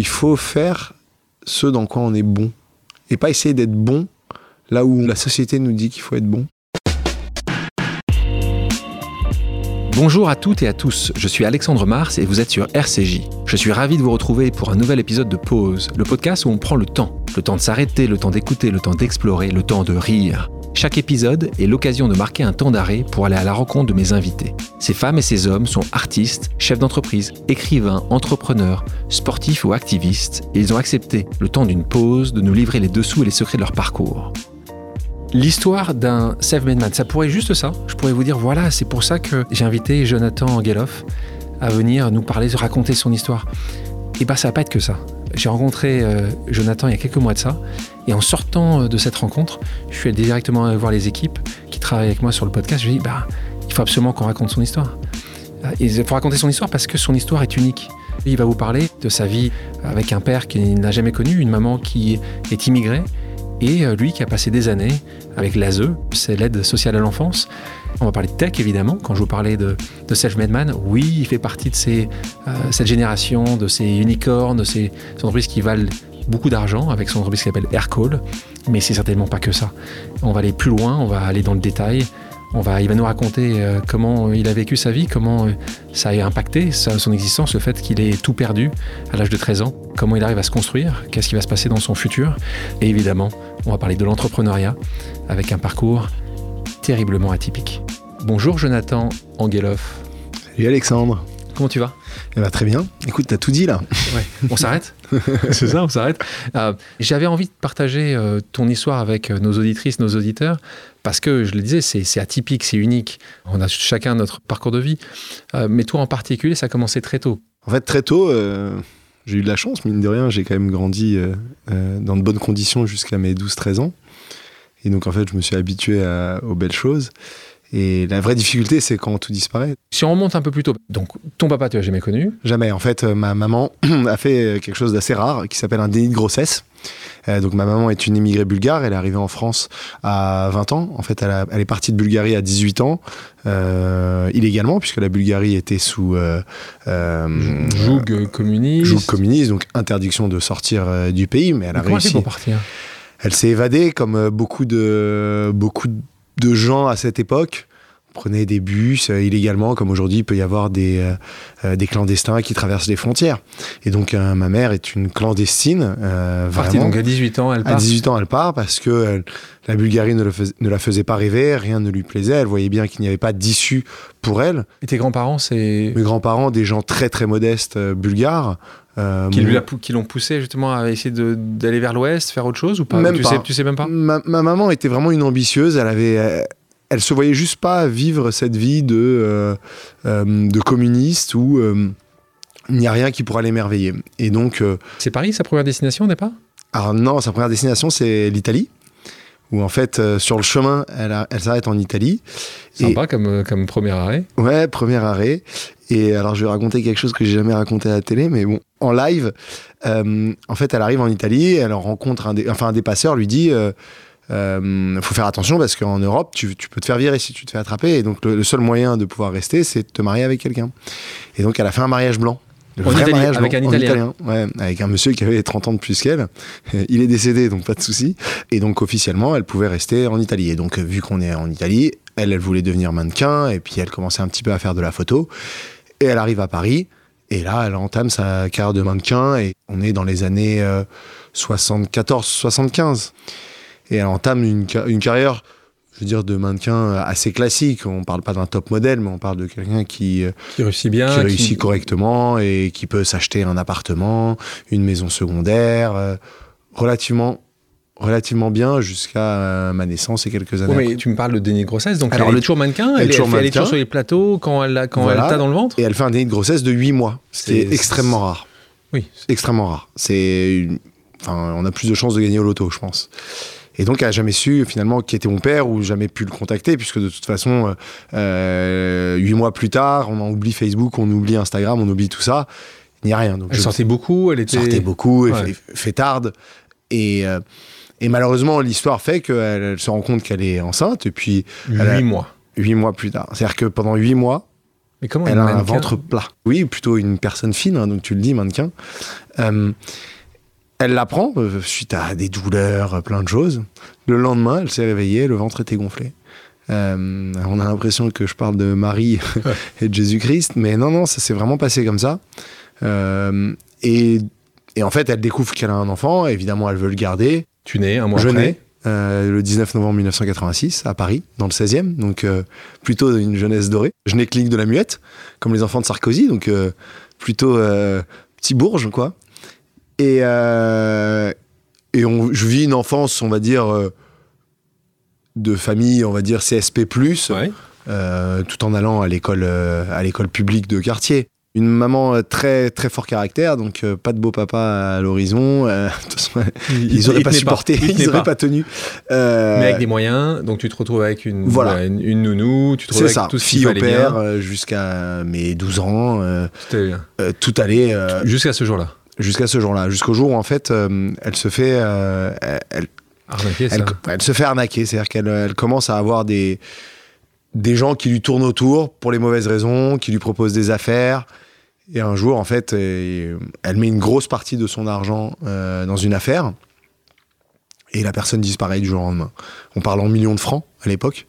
Il faut faire ce dans quoi on est bon. Et pas essayer d'être bon là où la société nous dit qu'il faut être bon. Bonjour à toutes et à tous, je suis Alexandre Mars et vous êtes sur RCJ. Je suis ravi de vous retrouver pour un nouvel épisode de Pause, le podcast où on prend le temps. Le temps de s'arrêter, le temps d'écouter, le temps d'explorer, le temps de rire. Chaque épisode est l'occasion de marquer un temps d'arrêt pour aller à la rencontre de mes invités. Ces femmes et ces hommes sont artistes, chefs d'entreprise, écrivains, entrepreneurs, sportifs ou activistes, et ils ont accepté, le temps d'une pause, de nous livrer les dessous et les secrets de leur parcours. L'histoire d'un self-made man, ça pourrait être juste ça. Je pourrais vous dire, voilà, c'est pour ça que j'ai invité Jonathan Angeloff à venir nous parler, raconter son histoire. Et bien, ça va pas être que ça. J'ai rencontré euh, Jonathan il y a quelques mois de ça, et en sortant euh, de cette rencontre, je suis allé directement voir les équipes qui travaillent avec moi sur le podcast. Je lui ai dit, bah, il faut absolument qu'on raconte son histoire. Euh, il faut raconter son histoire parce que son histoire est unique. Il va vous parler de sa vie avec un père qu'il n'a jamais connu, une maman qui est immigrée, et lui qui a passé des années avec l'ASE, c'est l'aide sociale à l'enfance. On va parler de tech évidemment. Quand je vous parlais de, Self-Made Man, oui, il fait partie de cette génération, de ces unicornes, de ces entreprises qui valent beaucoup d'argent avec son entreprise qui s'appelle Aircall, mais c'est certainement pas que ça. On va aller plus loin, on va aller dans le détail. On va, il va nous raconter euh, comment il a vécu sa vie, comment euh, ça a impacté son existence, le fait qu'il ait tout perdu à l'âge de 13 ans, comment il arrive à se construire, qu'est-ce qui va se passer dans son futur. Et évidemment, on va parler de l'entrepreneuriat avec un parcours terriblement atypique. Bonjour Jonathan Angeloff. Salut Alexandre. Comment tu vas? Eh ben, Très bien. Écoute, t'as tout dit là. On s'arrête? C'est ça, on s'arrête. Euh, j'avais envie de partager euh, ton histoire avec euh, nos auditrices, nos auditeurs, parce que je le disais, c'est atypique, c'est unique. On a chacun notre parcours de vie. mais toi en particulier, ça a commencé très tôt. En fait, très tôt, j'ai eu de la chance, mine de rien. J'ai quand même grandi dans de bonnes conditions jusqu'à mes 12-13 ans. Et donc, en fait, je me suis habitué aux belles choses. Et la vraie difficulté, c'est quand tout disparaît. Si on remonte un peu plus tôt, donc ton papa, tu l'as jamais connu? Jamais. En fait, euh, ma maman a fait quelque chose d'assez rare qui s'appelle un déni de grossesse. Euh, donc ma maman est une immigrée bulgare, elle est arrivée en France à 20 ans. En fait, elle, est partie de Bulgarie à 18 ans, euh, illégalement, puisque la Bulgarie était sous euh, joug communiste. Joug communiste, donc interdiction de sortir du pays. Mais elle a réussi. pour partir? Elle s'est évadée, comme beaucoup de beaucoup de gens à cette époque prenaient des bus euh, illégalement, comme aujourd'hui il peut y avoir des, euh, euh, des clandestins qui traversent les frontières. Et donc ma mère est une clandestine. Partie donc à 18 ans, elle part. À 18 ans, elle part parce que la Bulgarie ne, ne, la faisait pas rêver, rien ne lui plaisait. Elle voyait bien qu'il n'y avait pas d'issue pour elle. Et tes grands-parents, c'est Mes grands-parents, des gens très très modestes bulgares. Qui l'ont poussé justement à essayer d'aller vers l'ouest, faire autre chose ou pas? Même tu, Sais, tu sais même pas? Ma, ma, maman était vraiment une ambitieuse. Elle avait, elle se voyait juste pas vivre cette vie de, euh, euh, de communiste où euh, il n'y a rien qui pourra l'émerveiller. Et donc. c'est Paris sa première destination départ? Alors non, sa première destination c'est l'Italie. Où en fait, sur le chemin, elle, elle s'arrête en Italie. Sympa comme, comme premier arrêt. Ouais, premier arrêt. Et alors, je vais raconter quelque chose que j'ai jamais raconté à la télé, mais bon, en live, en fait, elle arrive en Italie, elle rencontre un, enfin, un dépasseur, lui dit euh, faut faire attention parce qu'en Europe, tu, peux te faire virer si tu te fais attraper. Et donc, le, seul moyen de pouvoir rester, c'est de te marier avec quelqu'un. Et donc, elle a fait un mariage blanc. En Italie, avec un Italien. Ouais, avec un monsieur qui avait 30 ans de plus qu'elle. Il est décédé, donc pas de souci. Et donc, officiellement, elle pouvait rester en Italie. Et donc, vu qu'on est en Italie, elle, elle voulait devenir mannequin. Et puis, elle commençait un petit peu à faire de la photo. Et elle arrive à Paris. Et là, elle entame sa carrière de mannequin. Et on est dans les années 74-75 et elle entame une, carrière je veux dire, de mannequin assez classique. On parle pas d'un top modèle, mais on parle de quelqu'un qui, euh, qui réussit bien, qui réussit correctement et qui peut s'acheter un appartement, une maison secondaire, euh, relativement relativement bien jusqu'à euh, ma naissance et quelques années. Oui, mais tu me parles de déni de grossesse, donc elle est toujours mannequin, elle, est toujours, elle est toujours sur les plateaux quand elle, quand elle t'a dans le ventre Et elle fait un déni de grossesse de 8 mois, c'est extrêmement rare. Oui. Extrêmement rare. C'est Enfin, on a plus de chances de gagner au loto, je pense. Et donc, elle n'a jamais su finalement qui était mon père ou jamais pu le contacter, puisque de toute façon, euh, euh, huit mois plus tard, on oublie Facebook, on oublie Instagram, on oublie tout ça. Il n'y a rien. Donc elle sortait beaucoup, elle était. Sortait beaucoup, elle fait, tarde. Et. Euh, et malheureusement, l'histoire fait qu'elle se rend compte qu'elle est enceinte. Et puis. Huit mois. Huit mois plus tard. C'est-à-dire que pendant huit mois, Mais comment Elle a un ventre plat. Oui, plutôt une personne fine, hein, donc tu le dis, mannequin. Euh, elle l'apprend euh, suite à des douleurs, euh, plein de choses. Le lendemain, elle s'est réveillée, le ventre était gonflé. Euh, on a l'impression que je parle de Marie et de Jésus-Christ, mais non, non, ça s'est vraiment passé comme ça. Euh, et, et en fait, elle découvre qu'elle a un enfant, évidemment, elle veut le garder. Tu nais un mois Je après. nais euh, le 19 novembre 1986 à Paris, dans le 16e, donc euh, plutôt une jeunesse dorée. Je n'ai clinique de la muette, comme les enfants de Sarkozy, donc euh, plutôt euh, petit bourge, quoi. Et, euh, et on, je vis une enfance, on va dire, euh, de famille, on va dire CSP+, Ouais. euh, tout en allant à l'école à l'école publique de quartier. Une maman très très fort caractère, donc pas de beau papa à l'horizon. ils auraient il pas supporté, il ils tenait auraient pas. pas tenu. Mais avec des moyens, donc tu te retrouves avec une, Voilà. une, une nounou, tu te retrouves avec ça, tout ce fille au père jusqu'à mes 12 ans, tout allait Jusqu'à ce jour-là. Jusqu'à ce jour-là, jusqu'au jour où en fait euh, elle se fait, euh, elle, Arnaqué, ça. elle, elle se fait arnaquer, c'est-à-dire qu'elle elle commence à avoir des des gens qui lui tournent autour pour les mauvaises raisons, qui lui proposent des affaires. Et un jour, en fait, euh, elle met une grosse partie de son argent euh, dans une affaire. Et la personne disparaît du jour au lendemain. On parle en millions de francs à l'époque.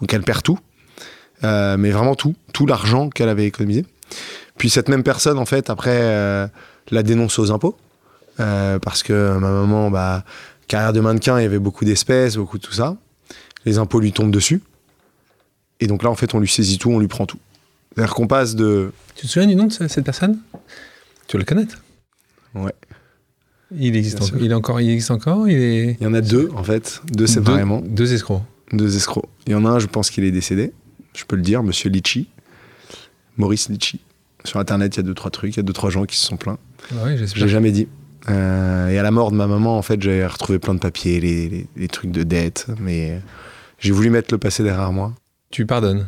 Donc elle perd tout. Euh, mais vraiment tout. Tout l'argent qu'elle avait économisé. Puis cette même personne, en fait, après, euh, la dénonce aux impôts. Euh, parce que ma maman, bah, carrière de mannequin, il y avait beaucoup d'espèces, beaucoup de tout ça. Les impôts lui tombent dessus. Et donc là, en fait, on lui saisit tout, on lui prend tout. C'est-à-dire qu'on passe de. Tu te souviens du nom de ce- cette personne? Tu veux le connaître? Ouais. Il existe, encore, il, est encore, il existe encore Il est. Il y en a deux, en fait, deux séparément, Deux, deux escrocs. deux escrocs. Il y en a un, je pense qu'il est décédé. Je peux le dire, monsieur Litchi. Maurice Litchi. Sur Internet, il y a deux, trois trucs, il y a deux, trois gens qui se sont plaints. Ouais, j'espère. l'ai jamais dit. Euh, et à la mort de ma maman, en fait, j'ai retrouvé plein de papiers, les, les- les trucs de dette, mais j'ai voulu mettre le passé derrière moi. Tu pardonnes.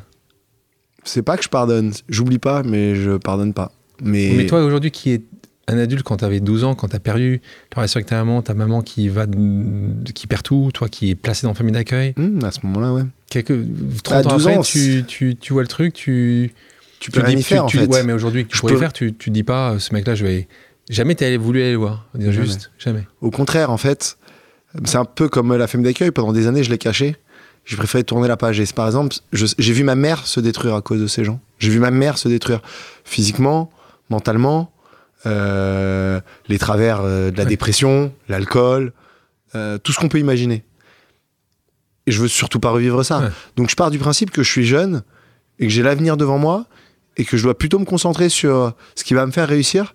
C'est pas que je pardonne, j'oublie pas, mais je pardonne pas. Mais, Mais toi, aujourd'hui, qui est un adulte, quand tu avais 12 ans, quand tu as perdu ta relation avec ta maman, ta maman qui, va, de- qui perd tout, toi qui est placé dans famille d'accueil, Hmm, à ce moment-là, ouais. quelques, 30 À ans 12 après, ans, tu, tu, tu vois le truc, tu. Tu peux rien dis, y faire, en tu- fait. Ouais, mais aujourd'hui, tu Je pourrais peux- faire, tu, tu dis pas, euh, ce mec-là, je vais. Jamais t'as voulu aller le voir. Dire juste, jamais. Au contraire, en fait, c'est un peu comme la famille d'accueil. Pendant des années, je l'ai caché. J'ai préféré tourner la page. Et par exemple, j'ai vu ma mère se détruire à cause de ces gens. J'ai vu ma mère se détruire physiquement, mentalement, euh, les travers euh, de la Ouais. dépression, l'alcool, euh, tout ce qu'on peut imaginer. Et je veux surtout pas revivre ça. Ouais. Donc je pars du principe que je suis jeune et que j'ai l'avenir devant moi et que je dois plutôt me concentrer sur ce qui va me faire réussir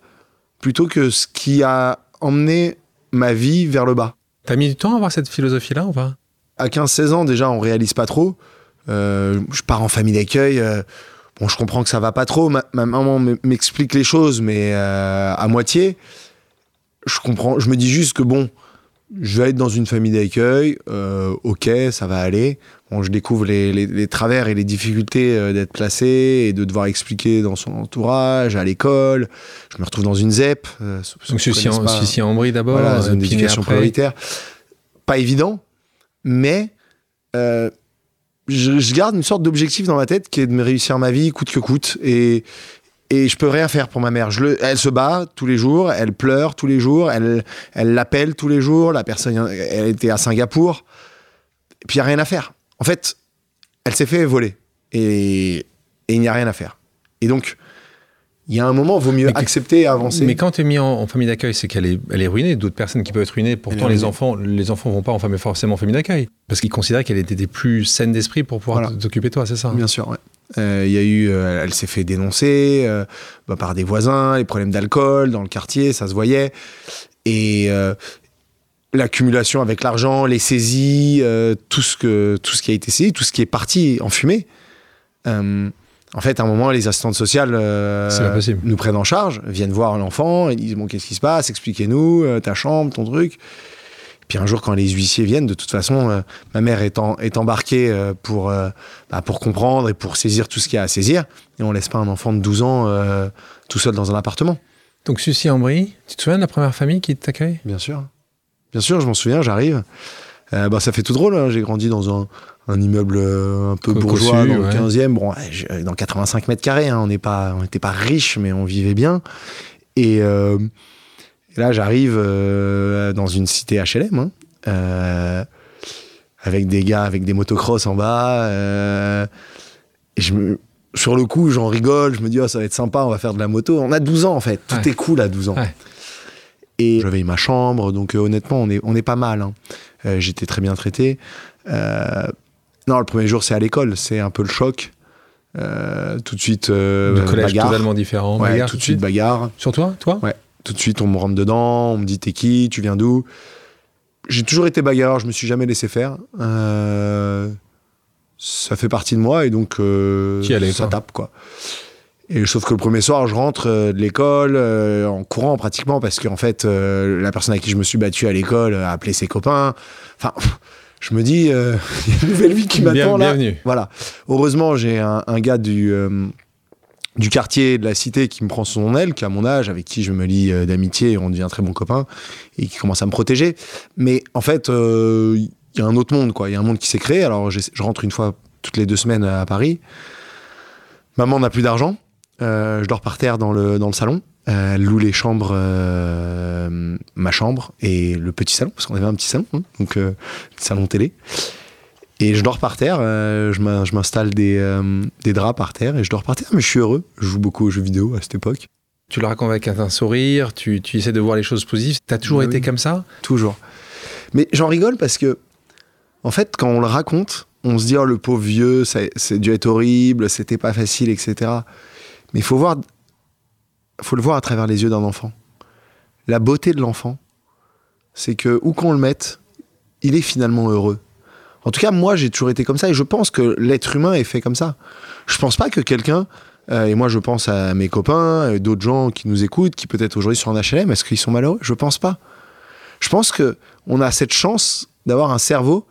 plutôt que ce qui a emmené ma vie vers le bas. T'as mis du temps à avoir cette philosophie-là ou pas? À 15-16 ans, déjà, on réalise pas trop. Euh, je pars en famille d'accueil. euh, bon, je comprends que ça va pas trop. Ma, ma maman m'explique les choses, mais euh, à moitié. Je comprends. Je me dis juste que bon, je vais être dans une famille d'accueil. euh, ok, ça va aller. Bon, je découvre les, les- les travers et les difficultés euh, d'être placé et de devoir expliquer dans son entourage, à l'école. Je me retrouve dans une ZEP. euh, Donc, celui-ci connaissent en, celui-ci en Ambry d'abord, Voilà, euh, zone d'éducation prioritaire. Pas évident, mais je, je garde une sorte d'objectif dans ma tête qui est de me réussir ma vie coûte que coûte. Et, et je peux rien faire pour ma mère. Je le, elle se bat tous les jours, elle pleure tous les jours, elle elle l'appelle tous les jours. La personne, elle était à Singapour. Et puis il n'y a rien à faire. En fait, elle s'est fait voler. Et, et il n'y a rien à faire. Et donc, il y a un moment, il vaut mieux Mais accepter et avancer. Mais quand tu es mis en, en famille d'accueil, c'est qu'elle est, elle est ruinée. D'autres personnes qui peuvent être ruinées. Pourtant, les enfants, les enfants vont pas en famille, forcément en famille d'accueil. Parce qu'ils considèrent qu'elle était des plus saines d'esprit pour pouvoir Voilà. t'occuper de toi, c'est ça Bien sûr, ouais. Euh, Il y a eu, euh, elle s'est fait dénoncer euh, bah, par des voisins, les problèmes d'alcool dans le quartier, ça se voyait. Et l'accumulation avec l'argent, les saisies, tout, ce que, tout ce qui a été saisi, tout ce qui est parti en fumée. En fait, à un moment, les assistantes sociales nous prennent en charge, viennent voir l'enfant, ils disent Bon, qu'est-ce qui se passe? Expliquez-nous, ta chambre, ton truc. Puis un jour, quand les huissiers viennent, de toute façon, euh, ma mère est, en- est embarquée euh, pour, euh, bah, pour comprendre et pour saisir tout ce qu'il y a à saisir. Et on laisse pas un enfant de 12 ans tout seul dans un appartement. Donc, Sucy en Brie, tu te souviens de la première famille qui t'accueille? Bien sûr. Bien sûr, je m'en souviens, j'arrive. Bah, ça fait tout drôle. hein. J'ai grandi dans un, un immeuble un peu bourgeois dans le ouais. 15e. Bon, ouais, j'ai- dans 85 mètres carrés. hein. On n'est pas, on n'était pas riche, mais on vivait bien. Et, et là, j'arrive euh, dans une cité HLM, hein, euh, avec des gars avec des motocross en bas. euh, et je me, sur le coup, j'en rigole. Je me dis, oh, ça va être sympa, on va faire de la moto. On a 12 ans, en fait. Tout Ouais. est cool à 12 ans. Ouais. Et j'avais ma chambre, donc honnêtement, on est, on est pas mal. hein. J'étais très bien traité. Non, le premier jour, c'est à l'école. C'est un peu le choc. Euh, tout de suite, euh, de collège bagarre. totalement différent. Ouais, Bagarre tout de suite, bagarre. Sur toi, toi? Ouais. Tout de suite, on me rentre dedans, on me dit t'es qui, tu viens d'où? J'ai toujours été bagarreur, je me suis jamais laissé faire. Euh, ça fait partie de moi et donc euh, ça quoi? tape quoi. Et sauf que le premier soir, je rentre euh, de l'école euh, en courant pratiquement parce qu'en fait, euh, la personne à qui je me suis battu à l'école a appelé ses copains. Enfin, je me dis, il y a une nouvelle vie qui m'attend là. bienvenue. Voilà. Heureusement, j'ai un, un gars du, du quartier, de la cité, qui me prend son aile, qui a mon âge, avec qui je me lie euh, d'amitié, on devient très bons copains, et qui commence à me protéger. Mais en fait, euh, il y a un autre monde, quoi. Il y a un monde qui s'est créé. Alors, je rentre une fois toutes les deux semaines à Paris. Maman n'a plus d'argent. Euh, je dors par terre dans le, dans le salon. Elle loue les chambres, ma chambre et le petit salon, parce qu'on avait un petit salon, hein, donc salon télé. Et je dors par terre, euh, je m'in- je m'installe des, euh, des draps par terre et je dors par terre, mais je suis heureux. Je joue beaucoup aux jeux vidéo à cette époque. Tu le racontes avec un sourire, tu, tu essaies de voir les choses positives. T'as toujours Bah été oui. comme ça? Toujours. Mais j'en rigole parce que, en fait, quand on le raconte, on se dit, oh, le pauvre vieux, ça- c'est dû être horrible, c'était pas facile, etc. Mais il faut voir, faut le voir à travers les yeux d'un enfant. La beauté de l'enfant, c'est que où qu'on le mette, il est finalement heureux. En tout cas, moi, j'ai toujours été comme ça et je pense que l'être humain est fait comme ça. Je pense pas que quelqu'un, euh, et moi je pense à mes copains, et d'autres gens qui nous écoutent, qui peut-être aujourd'hui sont en HLM, est-ce qu'ils sont malheureux? Je pense pas. Je pense que on a cette chance d'avoir un cerveau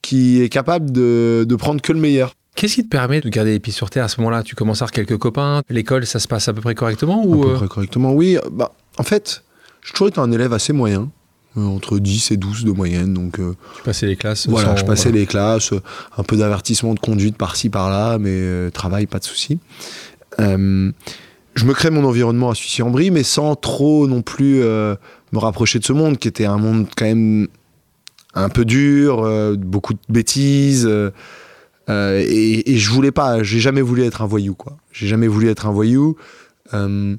qui est capable de, de prendre que le meilleur. Qu'est-ce qui te permet de garder les pieds sur terre à ce moment-là? Tu commences à avoir quelques copains, l'école, ça se passe à peu près correctement À ou peu euh, près correctement, oui. Bah, en fait, j'ai toujours été un élève assez moyen, euh, entre 10 et 12 de moyenne. Donc euh, tu passais les classes voilà, sans- je passais les classes, euh, un peu d'avertissement de conduite par-ci par-là, mais euh, travail, pas de souci. Euh, je me crée mon environnement à Sucy-en-Brie, mais sans trop non plus euh, me rapprocher de ce monde, qui était un monde quand même un peu dur, euh, beaucoup de bêtises. euh, euh, et, et je voulais pas, j'ai jamais voulu être un voyou, quoi. J'ai jamais voulu être un voyou. euh,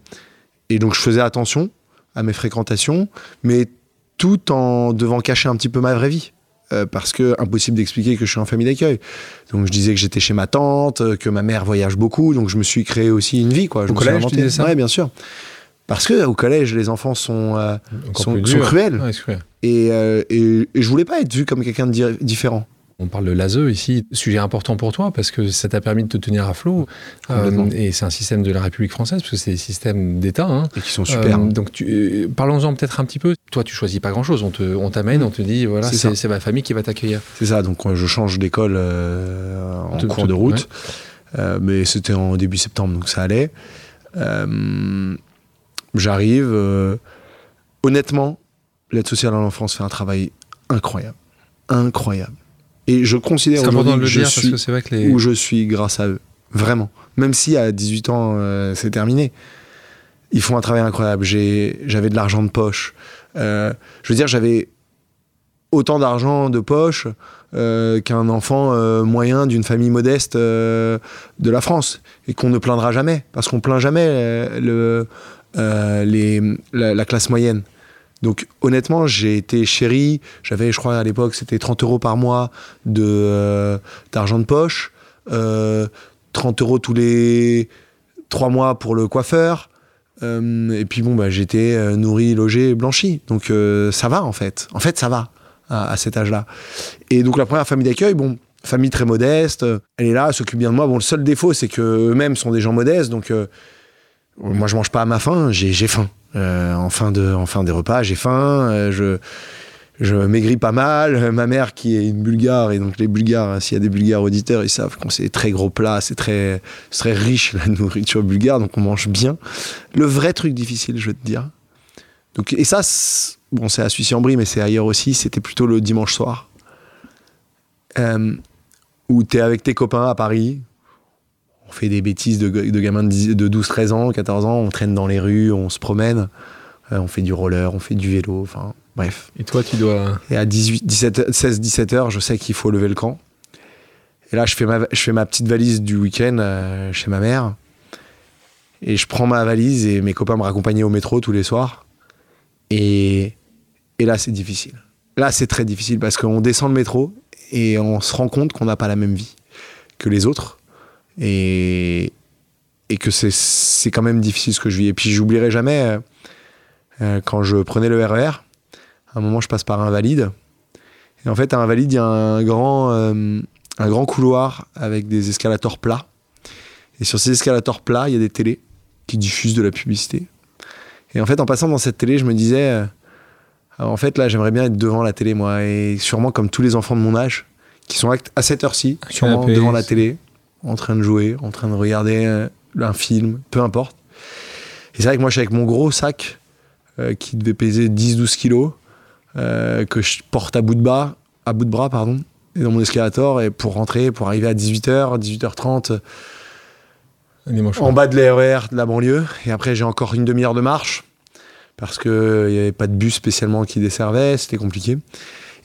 et donc je faisais attention à mes fréquentations, mais tout en devant cacher un petit peu ma vraie vie. Euh, parce que impossible d'expliquer que je suis en famille d'accueil. Donc je disais que j'étais chez ma tante, euh, que ma mère voyage beaucoup, donc je me suis créé aussi une vie. Quoi. Je Au me collège, inventé. ça? Ouais, bien sûr. Parce que au collège, les enfants sont, euh, sont, cruels. Ouais, c'est cruel. Et, euh, et, et je voulais pas être vu comme quelqu'un de di- différent. On parle de l'ASE ici, sujet important pour toi parce que ça t'a permis de te tenir à flot. Euh, et c'est un système de la République française parce que c'est des systèmes d'État. hein. Et qui sont super. Euh, donc euh, parlons-en peut-être un petit peu. Toi, tu choisis pas grand-chose. On te, on t'amène, on te dit voilà, C'est ma famille qui va t'accueillir. C'est ça, donc je change d'école en Tout- cours tout- de route. Mais c'était en début septembre, donc ça allait. J'arrive. honnêtement, l'aide sociale à l'enfance fait un travail incroyable. Incroyable. Et je considère aujourd'hui que je suis que vrai que les. où je suis grâce à eux. Vraiment. Même si à 18 ans, euh, c'est terminé. Ils font un travail incroyable. J'avais de l'argent de poche. Euh, je veux dire, j'avais autant d'argent de poche euh, qu'un enfant euh, moyen d'une famille modeste euh, de la France. Et qu'on ne plaindra jamais. Parce qu'on plaint jamais le, les, la, la classe moyenne. Donc honnêtement, j'ai été chéri. J'avais, je crois à l'époque, c'était 30 euros par mois euh, d'argent de poche, euh, 30 euros tous les trois mois pour le coiffeur. Euh, et puis bon, bah, j'étais euh, nourri, logé, blanchi. Donc euh, ça va en fait. En fait, ça va à, cet âge-là. Et donc la première famille d'accueil, bon, famille très modeste. euh, Elle est là, s'occupe bien de moi. Bon, le seul défaut, c'est que eux-mêmes sont des gens modestes. Donc euh, moi, je mange pas à ma faim. J'ai faim. Euh, en, fin de, en fin des repas, j'ai faim. euh, je je maigris pas mal. Euh, Ma mère qui est une bulgare, et donc les bulgares, hein, s'il y a des bulgares auditeurs, ils savent qu'on c'est très gros plats, c'est très, très riche la nourriture bulgare, donc on mange bien. Le vrai truc difficile, je veux te dire. Donc, et ça, bon, c'est à Sucy-en-Brie, mais c'est ailleurs aussi, c'était plutôt le dimanche soir. où tu es avec tes copains à Paris. On fait des bêtises de, de gamins de, 10 de 12, 13 ans, 14 ans. On traîne dans les rues, on se promène. euh, on fait du roller, on fait du vélo. Enfin, bref. Et toi, tu dois. Et à 18, 17, 16, 17 heures, je sais qu'il faut lever le camp. Et là, je fais ma, je fais ma petite valise du week-end euh, chez ma mère. Et je prends ma valise et mes copains me raccompagnaient au métro tous les soirs. Et, et là, c'est difficile. Là, c'est très difficile parce qu'on descend le métro et on se rend compte qu'on n'a pas la même vie que les autres. Et, et que c'est- quand même difficile ce que je vis. Et puis, j'oublierai jamais euh, euh, quand je prenais le RER. À un moment, je passe par Invalide. Et en fait, à Invalide, il y a un grand, euh, un grand couloir avec des escalators plats. Et sur ces escalators plats, il y a des télés qui diffusent de la publicité. Et en fait, en passant dans cette télé, je me disais, euh, en fait, là, j'aimerais bien être devant la télé, moi. Et sûrement comme tous les enfants de mon âge, qui sont à cette heure-ci, sûrement devant la télé, en train de jouer, en train de regarder euh, un film, peu importe. Et c'est vrai que moi, je suis avec mon gros sac euh, qui devait peser 10-12 kilos, euh, que je porte à bout de bras, à bout de bras, pardon, et dans mon escalator, et pour rentrer, pour arriver à 18h, 18h30, Dimanche en bas de l'ERR de la banlieue. Et après, j'ai encore une demi-heure de marche, parce qu'il n'y avait pas de bus spécialement qui desservait, c'était compliqué.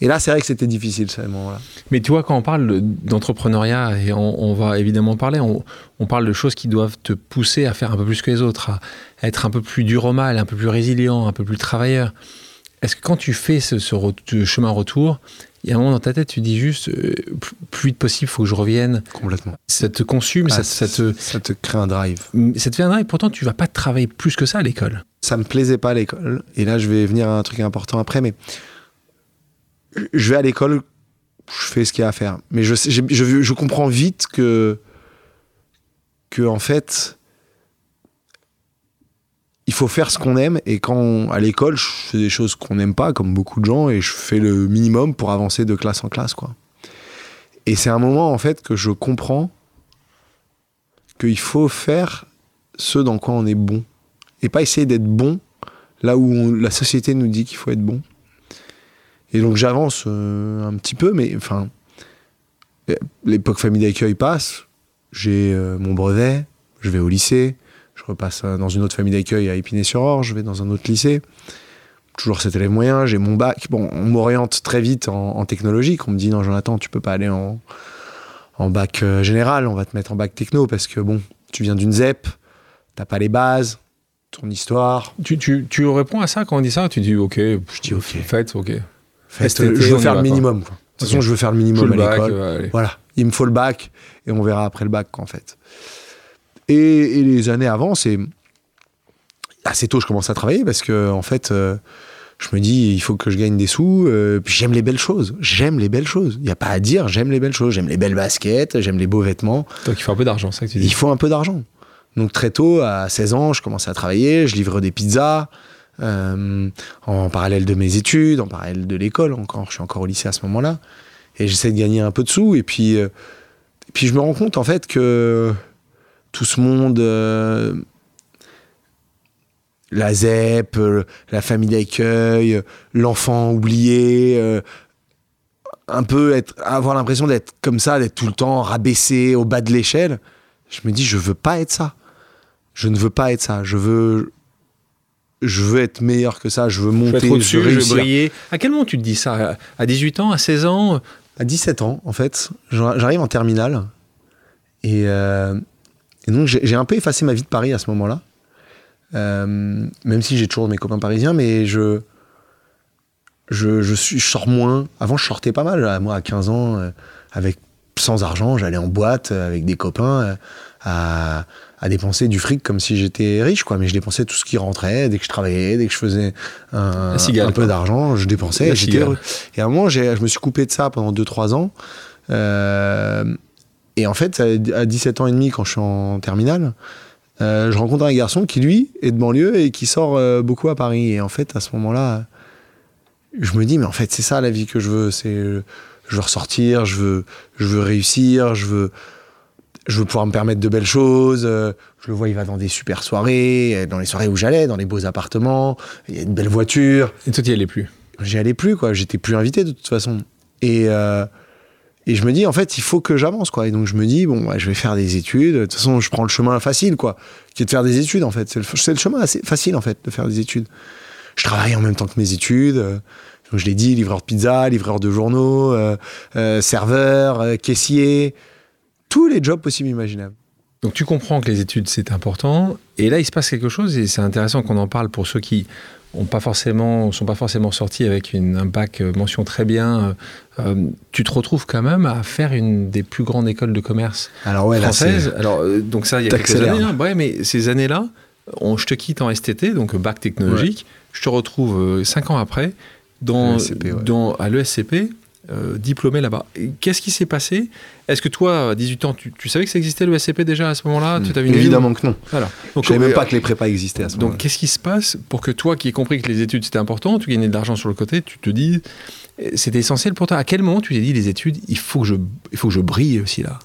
Et là, c'est vrai que c'était difficile, ce moment-là. Mais tu vois, quand on parle d'entrepreneuriat, et on, on va évidemment parler, on, on parle de choses qui doivent te pousser à faire un peu plus que les autres, à être un peu plus dur au mal, un peu plus résilient, un peu plus travailleur. Est-ce que quand tu fais ce, ce re- ce chemin retour, il y a un moment dans ta tête, tu dis juste, euh, plus- plus vite possible, il faut que je revienne. Complètement. Ça te consume, Ah, ça, ça te, ça te crée un drive. ça te fait un drive. Pourtant, tu vas pas travailler plus que ça à l'école. ça me plaisait pas à l'école. Et là, je vais venir à un truc important après, mais je vais à l'école, je fais ce qu'il y a à faire. Mais je, je, je, comprends vite que, que, en fait, il faut faire ce qu'on aime. Et quand, à l'école, je fais des choses qu'on n'aime pas, comme beaucoup de gens, et je fais le minimum pour avancer de classe en classe, quoi. Et c'est un moment, en fait, que je comprends qu'il faut faire ce dans quoi on est bon et pas essayer d'être bon là où la société nous dit qu'il faut être bon. Et donc j'avance euh, un petit peu, mais enfin, l'époque famille d'accueil passe, j'ai euh, mon brevet, je vais au lycée, je repasse euh, dans une autre famille d'accueil à Épinay-sur-Orge, je vais dans un autre lycée, toujours cet élève moyen, j'ai mon bac. Bon, on m'oriente très vite en, en technologique, on me dit non Jonathan, tu peux pas aller en, en bac général, on va te mettre en bac techno parce que bon, tu viens d'une ZEP, t'as pas les bases, ton histoire. Tu, tu, tu réponds à ça quand on dit ça? Tu dis, ok, je dis, ok. Faites, ok. Je veux faire le minimum. quoi. De toute façon, je veux faire le minimum le à l'école. euh. Voilà, il me faut le bac et on verra après le bac, en fait. Et, et les années avant, c'est assez tôt, je commence à travailler parce que, en fait, euh, je me dis, il faut que je gagne des sous. euh, puis j'aime les belles choses. J'aime les belles choses. Il n'y a pas à dire, j'aime les belles choses. J'aime les belles baskets, j'aime les beaux vêtements. Donc il faut un peu d'argent, ça que tu dis? Il faut un peu d'argent. Donc très tôt, à 16 ans, je commençais à travailler, je livre des pizzas euh, en parallèle de mes études, en parallèle de l'école encore. Je suis encore au lycée à ce moment-là. Et j'essaie de gagner un peu de sous. Et puis, euh, et puis je me rends compte en fait que tout ce monde, euh, la ZEP, la famille d'accueil, l'enfant oublié, un peu être, avoir l'impression d'être comme ça, d'être tout le temps rabaissé au bas de l'échelle. Je me dis, je veux pas être ça. Je ne veux pas être ça. Je veux, je veux être meilleur que ça. Je veux Je monter, je veux je briller. À quel moment tu te dis ça? À 18 ans, à 16 ans? À 17 ans, en fait, j'ar- j'arrive en terminale. Et, euh, et donc, j'ai un peu effacé ma vie de Paris à ce moment-là. Euh, même si j'ai toujours mes copains parisiens, mais je, je, je, suis, je sors moins. Avant, je sortais pas mal. Moi, à 15 ans, euh, avec, sans argent, j'allais en boîte euh, avec des copains euh, à, à dépenser du fric comme si j'étais riche, quoi. Mais je dépensais tout ce qui rentrait. Dès que je travaillais, dès que je faisais un, La cigale, un peu d'argent, je dépensais. J'étais heureux. Et à un moment, j'ai- je me suis coupé de ça pendant 2-3 ans. Euh, et en fait, à 17 ans et demi, quand je suis en terminale, euh, je rencontre un garçon qui, lui, est de banlieue et qui sort euh, beaucoup à Paris. Et en fait, à ce moment-là, je me dis, mais en fait, c'est ça la vie que je veux. C'est, je veux ressortir, je veux, je veux réussir, je veux, je veux pouvoir me permettre de belles choses. Euh, Je le vois, il va dans des super soirées, euh, dans les soirées où j'allais, dans les beaux appartements. Il y a une belle voiture Et toi, tu n'y allais plus? j'y allais plus quoi j'étais plus invité de toute façon et euh, Et je me dis, en fait, il faut que j'avance, quoi. Et donc, je me dis, bon, ouais, je vais faire des études. De toute façon, je prends le chemin facile, quoi, qui est de faire des études, en fait. C'est le, chemin assez facile, en fait, de faire des études. Je travaille en même temps que mes études. donc, je l'ai dit, livreur de pizza, livreur de journaux, euh, euh, serveur, euh, caissier, tous les jobs possibles et imaginables. Donc tu comprends que les études c'est important et là il se passe quelque chose et c'est intéressant qu'on en parle pour ceux qui ont pas forcément sont pas forcément sortis avec une, un bac euh, mention très bien. Euh, euh, tu te retrouves quand même à faire une des plus grandes écoles de commerce Alors, ouais, là, françaises. Alors euh, donc ça il y a quelques années. hein. Ouais, mais ces années-là, on, je te quitte en STT donc bac technologique. Je te retrouve euh, cinq ans après dans, l'ESCP, ouais. dans à l'ESCP. Euh, diplômé là-bas. Qu'est-ce qui s'est passé? Est-ce que toi, à 18 ans, tu, tu savais que ça existait le SCP déjà à ce moment-là? Idée Hmm. Évidemment que non. voilà. Donc, Je savais même euh, pas que les prépas existaient à ce Donc, moment-là. qu'est-ce qui se passe pour que toi, qui ai compris que les études c'était important, tu gagnais de l'argent sur le côté, tu te dis, euh, c'était essentiel pour toi? À quel moment tu t'es dit les études, il faut que je, il faut que je brille aussi là?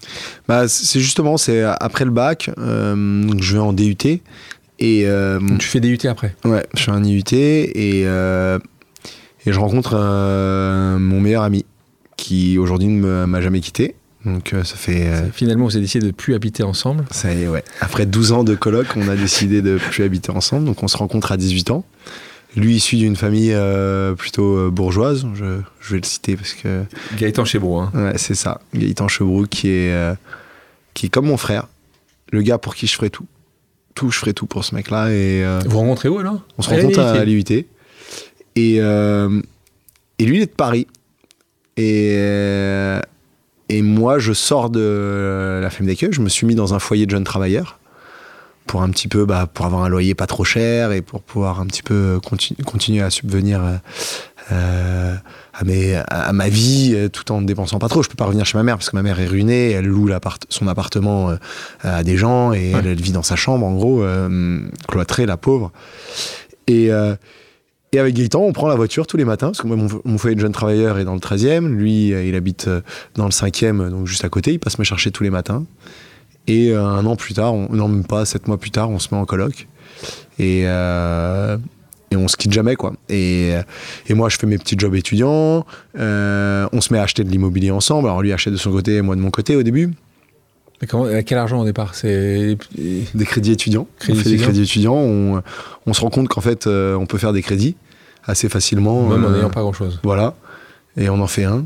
Bah, c'est justement, c'est après le bac, euh, donc je vais en DUT. Et euh, Donc, Tu fais des UT après? ouais, je fais un IUT et, et je rencontre euh, mon meilleur ami qui aujourd'hui ne m'a jamais quitté. Donc euh, ça fait. euh, Finalement, vous avez décidé de plus habiter ensemble. ça y est, ouais. Après 12 ans de coloc, on a décidé de plus habiter ensemble. Donc on se rencontre à 18 ans. Lui, issu d'une famille euh, plutôt bourgeoise, je, je vais le citer parce que Gaëtan Chebro, hein. Ouais, c'est ça. Gaëtan Chebroux qui est, euh, qui est comme mon frère. Le gars pour qui je ferais tout. Tout, je ferais tout pour ce mec-là. Et euh, Vous rencontrez où alors? on se rencontre à l'IUT. Et, euh, et lui, il est de Paris. Et, euh, et moi, je sors de la femme d'accueil. Je me suis mis dans un foyer de jeunes travailleurs pour un petit peu, bah, pour avoir un loyer pas trop cher et pour pouvoir un petit peu continu- continuer à subvenir euh, à, mes, à, à ma vie tout en ne dépensant pas trop. Je peux pas revenir chez ma mère parce que ma mère est ruinée. Elle loue son appartement à des gens et Ouais. elle, elle vit dans sa chambre, en gros, euh, cloîtrée, la pauvre. Et, euh, et avec Gaëtan, on prend la voiture tous les matins, parce que moi, mon, foyer de jeune travailleur est dans le 13e. Lui, euh, il habite euh, dans le 5e, donc juste à côté. Il passe me chercher tous les matins. Et euh, un an plus tard, on, non, même pas, sept mois plus tard, on se met en coloc. Et, on se quitte jamais, quoi. Et, moi, je fais mes petits jobs étudiants. on se met à acheter de l'immobilier ensemble. Alors, lui achète de son côté, moi de mon côté au début. Mais comment- à quel argent au départ C'est Des crédits étudiants. Crédits on fait des crédits étudiants. On, on se rend compte qu'en fait, euh, on peut faire des crédits assez facilement. même en euh, n'ayant pas grand chose. Voilà. Et on en fait un.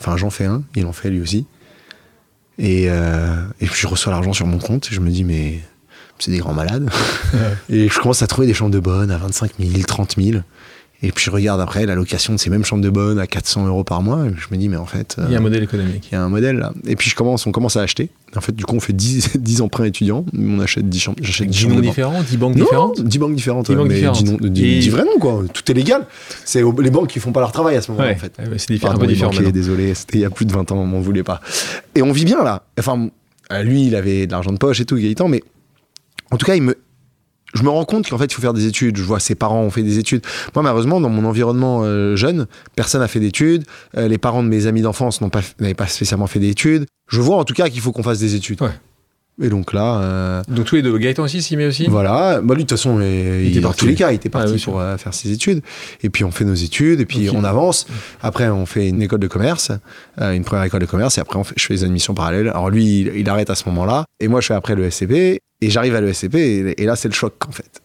Enfin, j'en fais un. Il en fait lui aussi. Et, euh, et puis je reçois l'argent sur mon compte et je me dis, mais c'est des grands malades. et je commence à trouver des chambres de bonne à 25 000, 30 000. Et puis je regarde après la location de ces mêmes chambres de bonne à 400 euros par mois. Et je me dis, mais en fait. Il y a un euh, modèle économique. il y a un modèle là. Et puis je commence, on commence à acheter. En fait, du coup, on fait 10, 10 emprunts étudiants. On achète 10 chambres. J'achète 10 10 chambres noms différents, 10 banques Non, différentes 10 banques différentes. 10 ouais, banques mais différentes. 10 noms- 10 Et- 10 vrais noms, quoi. Tout est légal. C'est les banques qui font pas leur travail à ce moment-là, Ouais, en fait. ouais, c'est un peu différent. désolé, c'était il y a plus de 20 ans, on m'en voulait pas. Et on vit bien là. Enfin, euh, lui, il avait de l'argent de poche et tout, Gaëtan, mais en tout cas, il me, je me rends compte qu'en fait, il faut faire des études. Je vois ses parents ont fait des études. Moi, malheureusement, dans mon environnement euh, jeune, personne n'a fait d'études. Euh, les parents de mes amis d'enfance n'ont pas, n'avaient pas spécialement fait d'études. Je vois en tout cas qu'il faut qu'on fasse des études. Et donc là, euh, Donc tous les deux, Gaëtan aussi s'y met aussi voilà, bah lui de toute façon, Il il, était dans parti. tous les cas, il était parti Ah oui, sûr. pour euh, faire ses études. Et puis on fait nos études, et puis on avance. Après, on fait une école de commerce, euh, une première école de commerce, et après on fait, je fais les admissions parallèles. Alors lui, il, il arrête à ce moment-là, et moi je fais après le SCP, et j'arrive à le SCP, et, et là c'est le choc en fait,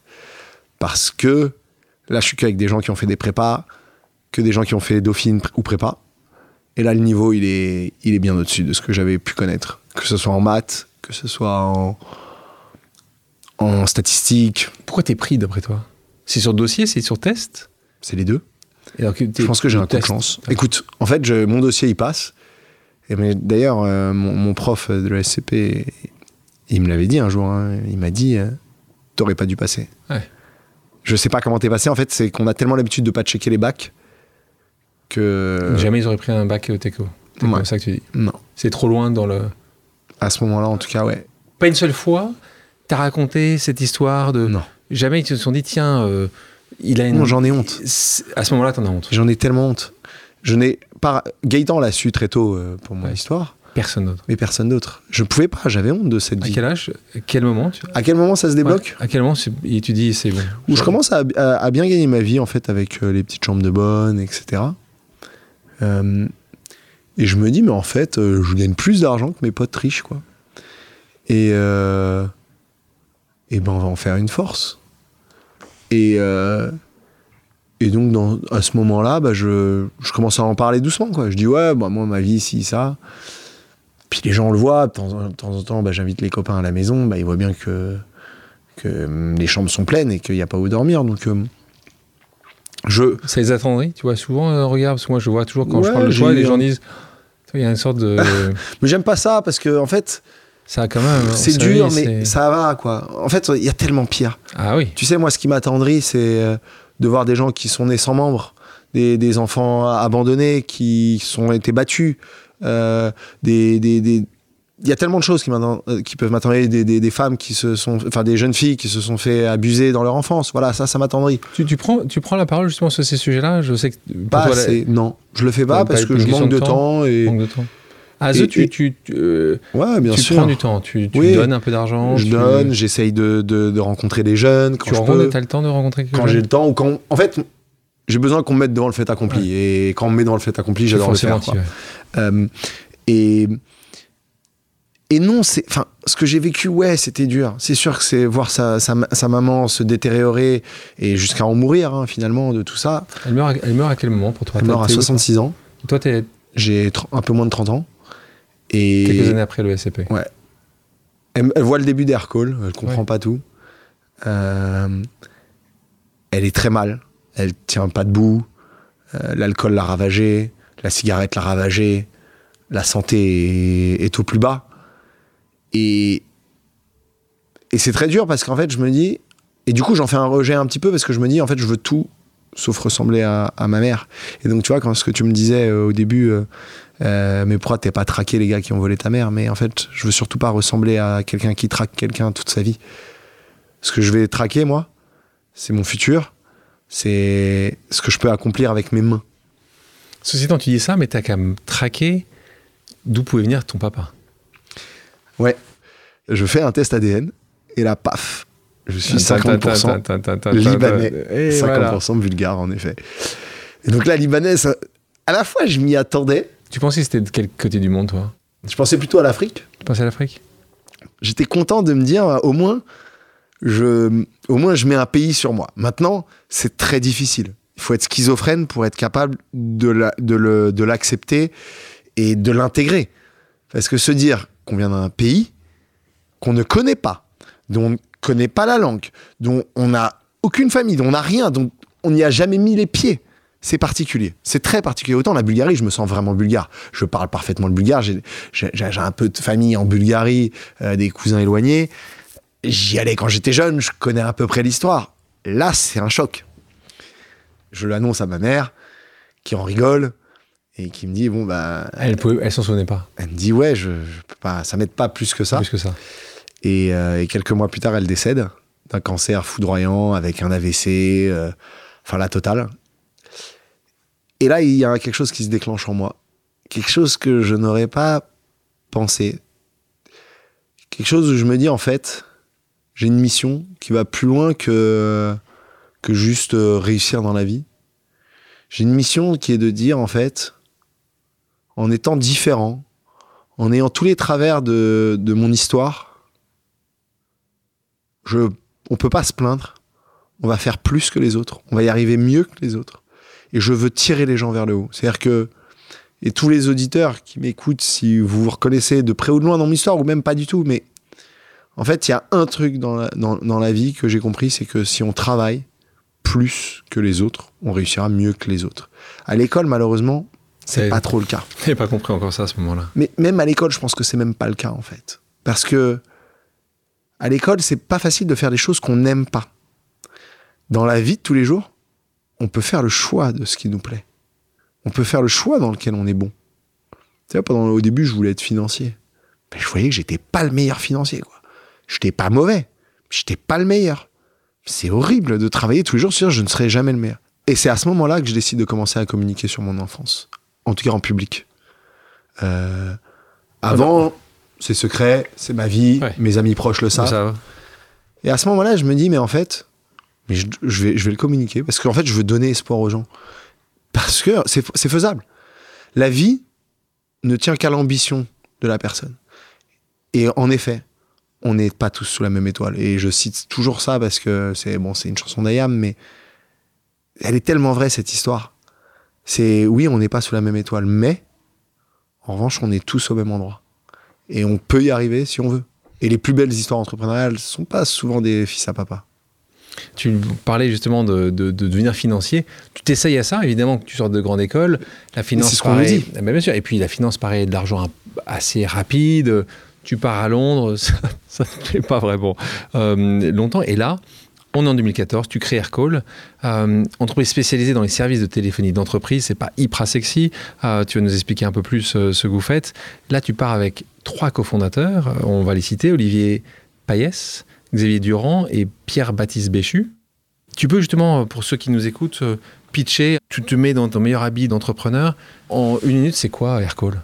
parce que là je suis qu'avec des gens qui ont fait des prépas, que des gens qui ont fait Dauphine ou prépa. Et là, le niveau, il est, il est bien au-dessus de ce que j'avais pu connaître. Que ce soit en maths, que ce soit en, en statistiques, Pourquoi t'es pris d'après toi? C'est sur dossier, c'est sur test? C'est les deux. Et alors que t'es- Je pense que j'ai un coup de test- chance. Écoute, en fait, je- mon dossier, il passe. Et mais d'ailleurs, euh, mon, mon prof de l'ESCP, il me l'avait dit un jour. hein, il m'a dit, euh, t'aurais pas dû passer. Ouais. Je sais pas comment t'es passé. En fait, c'est qu'on a tellement l'habitude de pas checker les bacs que Jamais ils auraient pris un bac au Teco. C'est Ouais. comme ça que tu dis. non. C'est trop loin dans le. À ce moment-là, en tout cas, ouais. Pas une seule fois, t'as raconté cette histoire de. Non. Jamais ils se sont dit, tiens, euh, il a une. Non, j'en ai honte. À ce moment-là, t'en as honte. J'en ai tellement honte. Je n'ai pas. Gaëtan l'a su très tôt euh, pour mon Ouais. histoire, Personne d'autre. mais personne d'autre. Je pouvais pas. J'avais honte de cette À vie. quel âge? À quel moment tu... À quel moment ça se débloque? Ouais. À quel moment tu dis, c'est bon où je commence à, à- à bien gagner ma vie en fait avec euh, les petites chambres de bonne, etc. Euh, Et je me dis, mais en fait, euh, je gagne plus d'argent que mes potes riches, quoi. Et, euh, et ben, on va en faire une force. Et, euh, et donc, dans, à ce moment-là, bah, je, je commence à en parler doucement, quoi. Je dis, ouais, bah, moi, ma vie, si, ça. Puis les gens le voient, de temps en, temps, bah, j'invite les copains à la maison, bah, ils voient bien que, que hum, les chambres sont pleines et qu'il n'y a pas où dormir. Donc, euh, je, Ça les attendrit, tu vois, souvent, euh, regarde, parce que moi je vois toujours quand je parle de toi, les gens disent, il y a une sorte de. mais j'aime pas ça parce que, en fait, ça a quand même. c'est dur, mais ça va, quoi. En fait, il y a tellement pire. Ah oui. Tu sais, moi, ce qui m'attendrit, c'est euh, de voir des gens qui sont nés sans membres, des, des enfants abandonnés qui sont été battus, euh, des, des, des- il y a tellement de choses qui, euh, qui peuvent m'attendrir, des, des, des femmes qui se sont, enfin des jeunes filles qui se sont fait abuser dans leur enfance. Voilà, ça, ça m'attendrit. Tu, tu prends, tu prends la parole justement sur ces sujets-là Je sais que Pas toi, la- non, je le fais Pas- parce que je manque de temps et manque de temps. Ah, Et- tu, et- tu, tu, euh, ouais, bien tu sûr. prends du temps, tu, tu Oui. donnes un peu d'argent. je tu- donne, j'essaye de, de, de rencontrer des jeunes quand Tu je rencontres, t'as le temps de rencontrer quelqu'un quand j'ai le temps ou quand, en fait, j'ai besoin qu'on me mette devant le fait accompli et quand on me met devant le fait accompli, j'adore le faire. quoi. Euh, et et non, c'est, enfin, ce que j'ai vécu, ouais, c'était dur. C'est sûr que c'est voir sa, sa, sa maman se détériorer et jusqu'à en mourir hein, finalement de tout ça. Elle meurt, à, elle meurt à quel moment pour toi? Elle meurt à T'es où, 66 ans. toi Toi, t'es J'ai un peu moins de 30 ans. Et quelques années après le SCP. Elle, elle voit le début d'Aircall, elle comprend Ouais. pas tout. Euh, elle est très mal, elle tient pas debout. Euh, L'alcool l'a ravagée, la cigarette l'a ravagée, la santé est, est au plus bas. Et, et c'est très dur parce qu'en fait, je me dis. Et du coup, j'en fais un rejet un petit peu parce que je me dis, en fait, je veux tout sauf ressembler à, ma mère. Et donc, tu vois, quand ce que tu me disais euh, au début, euh, euh, mais pourquoi t'es pas traqué les gars qui ont volé ta mère? Mais en fait, je veux surtout pas ressembler à quelqu'un qui traque quelqu'un toute sa vie. Ce que je vais traquer, moi, c'est mon futur, c'est ce que je peux accomplir avec mes mains. Ceci étant, tu dis ça, mais t'as quand même traqué d'où pouvait venir ton papa. Ouais. Je fais un test ADN et là, paf, je suis 50% libanais, Et 50% voilà. bulgare, en effet. Et donc là, libanais, ça- à la fois, je m'y attendais. Tu pensais que c'était de quel côté du monde, toi? Je pensais plutôt à l'Afrique. Tu pensais à l'Afrique? J'étais content de me dire, euh, au moins, je, au moins, je mets un pays sur moi. Maintenant, c'est très difficile. Il faut être schizophrène pour être capable de la- de de l'accepter et de l'intégrer. Parce que se dire qu'on vient d'un pays qu'on ne connaît pas, dont on ne connaît pas la langue, dont on n'a aucune famille, dont on n'a rien, dont on n'y a jamais mis les pieds, c'est particulier. C'est très particulier. Autant la Bulgarie, je me sens vraiment bulgare. Je parle parfaitement le bulgare. J'ai un peu de famille en Bulgarie, euh, des cousins éloignés. J'y allais quand j'étais jeune, je connais à peu près l'histoire. Là, c'est un choc. Je l'annonce à ma mère, qui en rigole, et qui me dit, bon, bah... Elle, pouvait- elle s'en souvenait pas, Elle me dit, ouais, je, je peux pas, ça m'aide pas plus que ça. plus que ça. Et, euh, et quelques mois plus tard, elle décède d'un cancer foudroyant avec un AVC, euh, enfin la totale. Et là, il y a quelque chose qui se déclenche en moi. Quelque chose que je n'aurais pas pensé. Quelque chose où je me dis, en fait, j'ai une mission qui va plus loin que, que juste euh, réussir dans la vie. J'ai une mission qui est de dire, en fait, en étant différent, en ayant tous les travers de, de mon histoire, je, on peut pas se plaindre. On va faire plus que les autres. On va y arriver mieux que les autres. Et je veux tirer les gens vers le haut. C'est-à-dire que, et tous les auditeurs qui m'écoutent, si vous vous reconnaissez de près ou de loin dans mon histoire, ou même pas du tout, mais en fait, il y a un truc dans la, dans, dans la vie que j'ai compris, c'est que si on travaille plus que les autres, on réussira mieux que les autres. À l'école, malheureusement, c'est pas trop le cas. J'ai pas compris encore ça à ce moment-là. Mais même à l'école, je pense que c'est même pas le cas en fait. Parce que à l'école, c'est pas facile de faire des choses qu'on n'aime pas. Dans la vie de tous les jours, on peut faire le choix de ce qui nous plaît. On peut faire le choix dans lequel on est bon. Tu vois, pendant au début, je voulais être financier. Mais je voyais que j'étais pas le meilleur financier, quoi. J'étais pas mauvais. J'étais pas le meilleur. C'est horrible de travailler tous les jours sur je ne serai jamais le meilleur. Et c'est à ce moment-là que je décide de commencer à communiquer sur mon enfance. En tout cas en public. Euh, avant, c'est secret, c'est ma vie, Ouais. mes amis proches le savent. Ça. Et à ce moment-là, je me dis, mais en fait, mais je, je vais, je vais le communiquer parce qu'en fait, je veux donner espoir aux gens. Parce que c'est c'est faisable. La vie, ne tient qu'à l'ambition de la personne. Et en effet, on n'est pas tous sous la même étoile. Et je cite toujours ça parce que c'est bon, c'est une chanson d'Ayam, mais elle est tellement vraie cette histoire. C'est oui, on n'est pas sous la même étoile, mais en revanche, on est tous au même endroit. Et on peut y arriver si on veut. Et les plus belles histoires entrepreneuriales sont pas souvent des fils à papa. Tu parlais justement de, devenir financier. Tu t'essayes à ça, évidemment, que tu sors de grande école. La finance, c'est ce qu'on nous dit. Ben, bien sûr. Et puis la finance paraît de l'argent assez rapide. Tu pars à Londres, ça ne pas vraiment euh, longtemps. Et là, on est en 2014, tu crées Aircall, euh, entreprise spécialisée dans les services de téléphonie d'entreprise. C'est pas hyper sexy. Euh, tu vas nous expliquer un peu plus euh, ce que vous faites. Là, tu pars avec trois cofondateurs. On va les citer Olivier Payès, Xavier Durand et Pierre-Baptiste Béchu. Tu peux justement, pour ceux qui nous écoutent, pitcher. Tu te mets dans ton meilleur habit d'entrepreneur. En une minute, c'est quoi Aircall?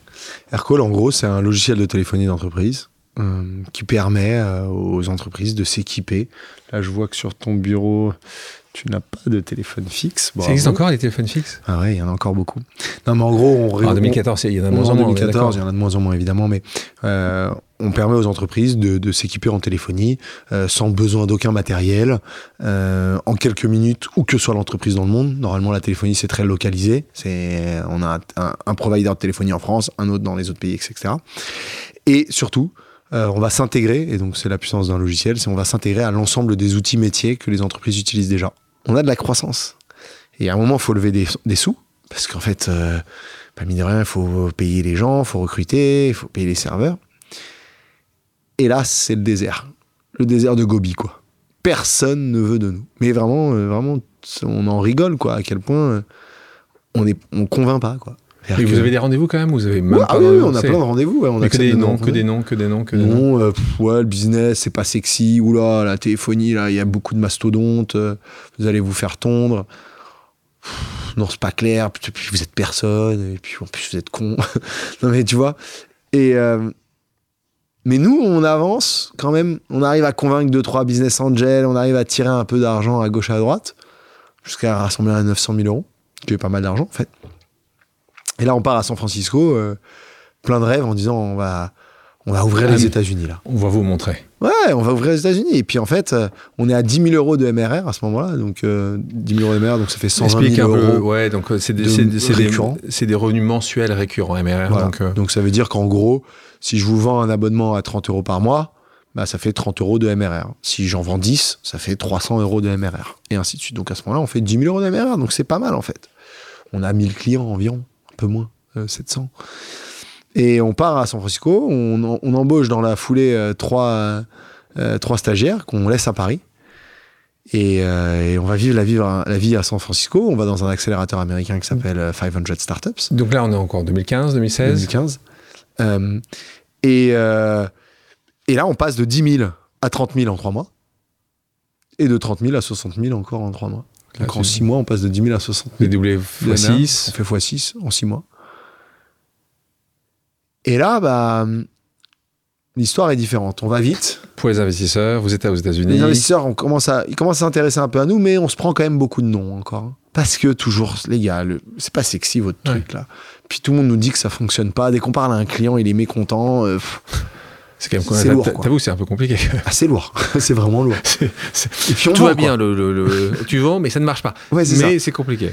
Aircall, en gros, c'est un logiciel de téléphonie d'entreprise euh, qui permet euh, aux entreprises de s'équiper. Là, je vois que sur ton bureau, tu n'as pas de téléphone fixe. Ça existe encore les téléphones fixes? Ah ouais, il y en a encore beaucoup. Non, mais en gros, on. En 2014, il y en a de moins en moins. En 2014, il y en a de moins en moins évidemment, mais euh, on permet aux entreprises de, de s'équiper en téléphonie euh, sans besoin d'aucun matériel, euh, en quelques minutes, où que soit l'entreprise dans le monde. Normalement, la téléphonie c'est très localisé. C'est, on a un, un provider de téléphonie en France, un autre dans les autres pays, etc. Et surtout, euh, on va s'intégrer, et donc c'est la puissance d'un logiciel, c'est on va s'intégrer à l'ensemble des outils métiers que les entreprises utilisent déjà. On a de la croissance. Et à un moment, il faut lever des, sous, parce qu'en fait, euh, pas mine de rien, il faut payer les gens, il faut recruter, il faut payer les serveurs. Et là, c'est le désert. Le désert de Gobi, quoi. Personne ne veut de nous. Mais vraiment, euh, vraiment, on en rigole, quoi, à quel point on est, on convainc pas, quoi. Et vous avez des rendez-vous quand même vous avez même ah oui, on a plein de rendez-vous. on a que des, noms, que des noms, que des noms, que des noms. Euh, ouais, le business, c'est pas sexy. Oula, la téléphonie, là, il y a beaucoup de mastodontes. Euh, vous allez vous faire tondre. non, c'est pas clair. Puis, vous êtes personne. Et puis en plus, vous êtes con. non, mais tu vois. Et. Euh, mais nous, on avance quand même. On arrive à convaincre deux, trois business angels. On arrive à tirer un peu d'argent à gauche, à droite. Jusqu'à rassembler à 900 000 euros. Qui est pas mal d'argent, en fait. Et là, on part à San Francisco, euh, plein de rêves en disant on va, on va ouvrir les États-Unis là. On va vous montrer. Ouais, on va ouvrir les États-Unis. Et puis en fait, euh, on est à 10 000 euros de MRR à ce moment-là. Donc 10 000 euros de MRR, donc ça fait 120 000 euros. ouais, donc c'est des, des, des, revenus mensuels récurrents MRR. Donc, ça veut dire qu'en gros, si je vous vends un abonnement à 30 euros par mois, bah, ça fait 30 euros de MRR. Si j'en vends 10, ça fait 300 euros de MRR. Et ainsi de suite. Donc à ce moment-là, on fait 10 000 euros de MRR. Donc c'est pas mal en fait. On a 1000 clients environ un peu moins, 700. Euh, et on part à San Francisco, on, embauche dans la foulée euh, trois, euh, trois stagiaires qu'on laisse à Paris. Et, on va vivre la, vivre la vie à San Francisco. On va dans un accélérateur américain qui s'appelle 500 Startups. Donc là, on est encore 2015, 2016 2015. et, et là, on passe de 10 000 à 30 000 en trois mois. Et de 30 000 à 60 000 encore en trois mois. Donc en 6 mois, on passe de 10 000 à 60 000. doublé x6. On fait x6 en 6 mois. Et là, bah, l'histoire est différente. On va vite. Pour les investisseurs, vous êtes aux États-Unis. Les investisseurs, on commence à, ils commencent à s'intéresser un peu à nous, mais on se prend quand même beaucoup de noms encore. Parce que toujours, les gars, c'est pas sexy votre truc là. Puis tout le monde nous dit que ça fonctionne pas. Dès qu'on parle à un client, il est mécontent. Euh, c'est quand même c'est lourd. T'avoue, c'est un peu compliqué. Ah, c'est lourd. c'est vraiment lourd. Tout va bien. Le, tu vends, mais ça ne marche pas. mais c'est compliqué.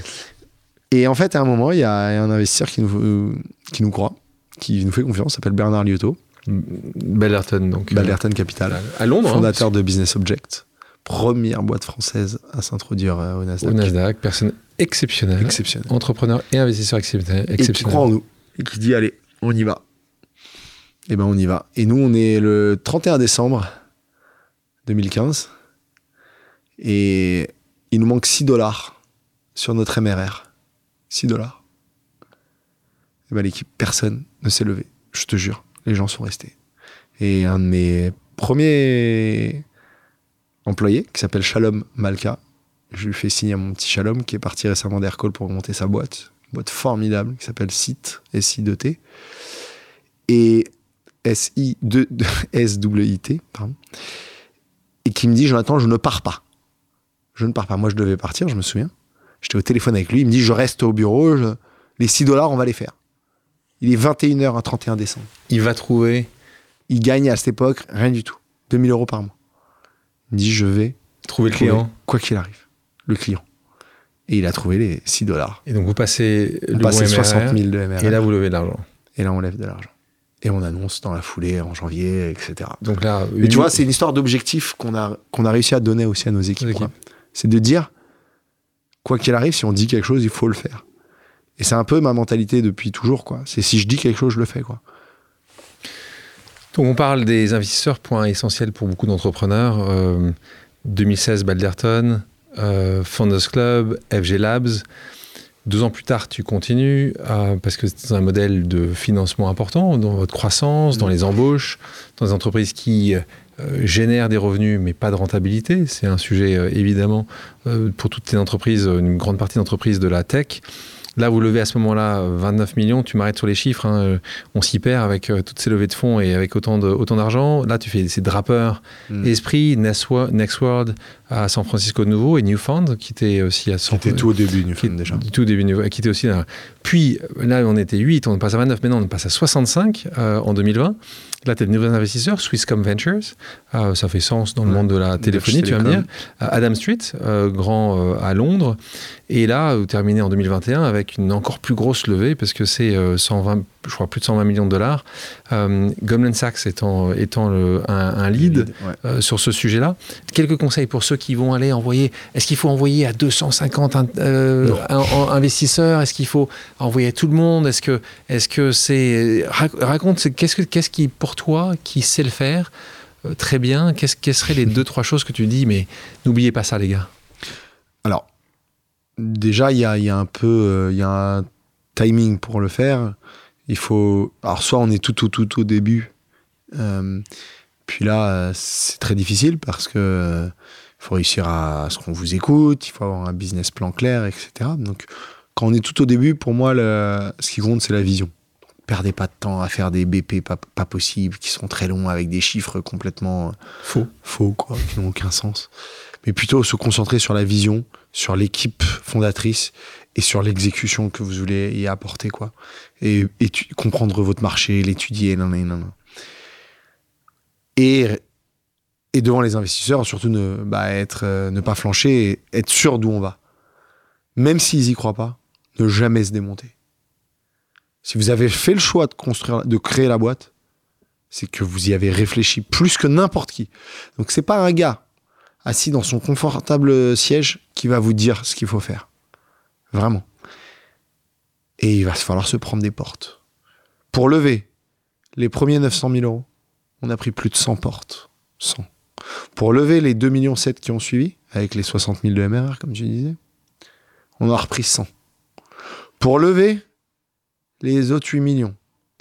Et en fait, à un moment, il y a un investisseur qui nous, qui nous croit, qui nous fait confiance, s'appelle Bernard Liotto. Ballerton, donc. Ballerton Capital. À Londres. Hein, fondateur de Business Object. Première boîte française à s'introduire euh, au Nasdaq. Au Nasdaq, personne exceptionnelle. Exceptionnelle. Entrepreneur et investisseur exceptionnel. Et qui croit en nous. Et qui dit, allez, on y va. Eh ben on y va. Et nous, on est le 31 décembre 2015. Et il nous manque 6 dollars sur notre MRR. 6 dollars. Et ben l'équipe, personne ne s'est levé. Je te jure, les gens sont restés. Et un de mes premiers employés, qui s'appelle Shalom Malka, je lui fais signer à mon petit Shalom, qui est parti récemment d'Aircall pour monter sa boîte. Une boîte formidable qui s'appelle SIT, S-I-D-T. Et S-I-S-W-I-T, pardon, et qui me dit Jonathan, je ne pars pas. Je ne pars pas. Moi, je devais partir, je me souviens. J'étais au téléphone avec lui, il me dit Je reste au bureau, les 6 dollars, on va les faire. Il est 21h à 31 décembre. Il va trouver. Il gagne à cette époque rien du tout. 2000 euros par mois. Il me dit je vais Trouver le trouver, client. quoi qu'il arrive, le client. Et il a trouvé les 6 dollars. Et donc vous passez On le bon 60 MRR, 000 de MRR. Et là, vous levez de l'argent. Et là, on lève de l'argent. Et on annonce dans la foulée en janvier, etc. Donc là, Mais tu vois, c'est une histoire d'objectif qu'on a, qu'on a réussi à donner aussi à nos équipes. C'est de dire, quoi qu'il arrive, si on dit quelque chose, il faut le faire. Et c'est un peu ma mentalité depuis toujours. quoi. C'est si je dis quelque chose, je le fais. quoi. Donc on parle des investisseurs, point essentiel pour beaucoup d'entrepreneurs. Euh, 2016, Balderton, euh, Founders Club, FG Labs. Deux ans plus tard, tu continues euh, parce que c'est un modèle de financement important dans votre croissance, dans les embauches, dans des entreprises qui euh, génèrent des revenus mais pas de rentabilité. C'est un sujet euh, évidemment pour toutes les entreprises, une grande partie d'entreprises de la tech. Là, vous levez à ce moment-là 29 millions. Tu m'arrêtes sur les chiffres. hein, euh, On s'y perd avec euh, toutes ces levées de fonds et avec autant d'argent. Là, tu fais ces drappeurs Mm. Esprit, Next Wo- Next World à San Francisco de nouveau et Newfound qui était aussi à San C'était tout au début, qui, Newfound, déjà. tout début New- qui était aussi là. Puis là, on était 8, on passe à 29, maintenant on passe à 65 euh, en 2020. Là, tu es de nouveaux investisseurs, Swisscom Ventures, euh, ça fait sens dans le Ouais. monde de la téléphonie, tu vas me dire. Euh, Adam Street, euh, grand euh, à Londres. Et là, vous terminez en 2021 avec une encore plus grosse levée, parce que c'est euh, 120, je crois plus de 120 millions de dollars. Euh, Goldman Sachs étant, étant le- un, un lead Ouais. euh, sur ce sujet-là. Quelques conseils pour ceux qui vont aller envoyer. Est-ce qu'il faut envoyer à 250 in- euh, Non. un- un- investisseurs? Est-ce qu'il faut envoyer à tout le monde? Est-ce que est-ce que c'est raconte qu'est-ce que qu'est-ce qui pour toi qui sait le faire euh, très bien? Qu'est-ce quelles seraient les deux trois choses que tu dis Mais n'oubliez pas ça, les gars. Alors, déjà, il y a, il y a un peu euh, il y a un timing pour le faire. Il faut. Alors, soit on est tout, tout, tout au début. euh, puis là, euh, c'est très difficile parce que euh, faut réussir à ce qu'on vous écoute, il faut avoir un business plan clair, etc. Donc, quand on est tout au début, pour moi, le- ce qui compte, c'est la vision. Perdez pas de temps à faire des BP pas, pas possibles, qui sont très longs, avec des chiffres complètement Faux. faux, quoi, qui n'ont aucun sens. Mais plutôt se concentrer sur la vision, sur l'équipe fondatrice et sur l'exécution que vous voulez y apporter, quoi. Et comprendre votre marché, l'étudier, non, non, non. Et, et devant les investisseurs, surtout ne, bah, être, euh, ne pas flancher et être sûr d'où on va. Même s'ils y croient pas, ne jamais se démonter. Si vous avez fait le choix de construire, de créer la boîte, c'est que vous y avez réfléchi plus que n'importe qui. Donc c'est pas un gars assis dans son confortable siège qui va vous dire ce qu'il faut faire. Vraiment. Et il va falloir se prendre des portes. Pour lever les premiers 900 000 euros, on a pris plus de 100 portes. 100. Pour lever les 2,7 millions qui ont suivi, avec les 60 000 de MRR, comme tu disais, on a repris 100. Pour lever les autres 8 millions,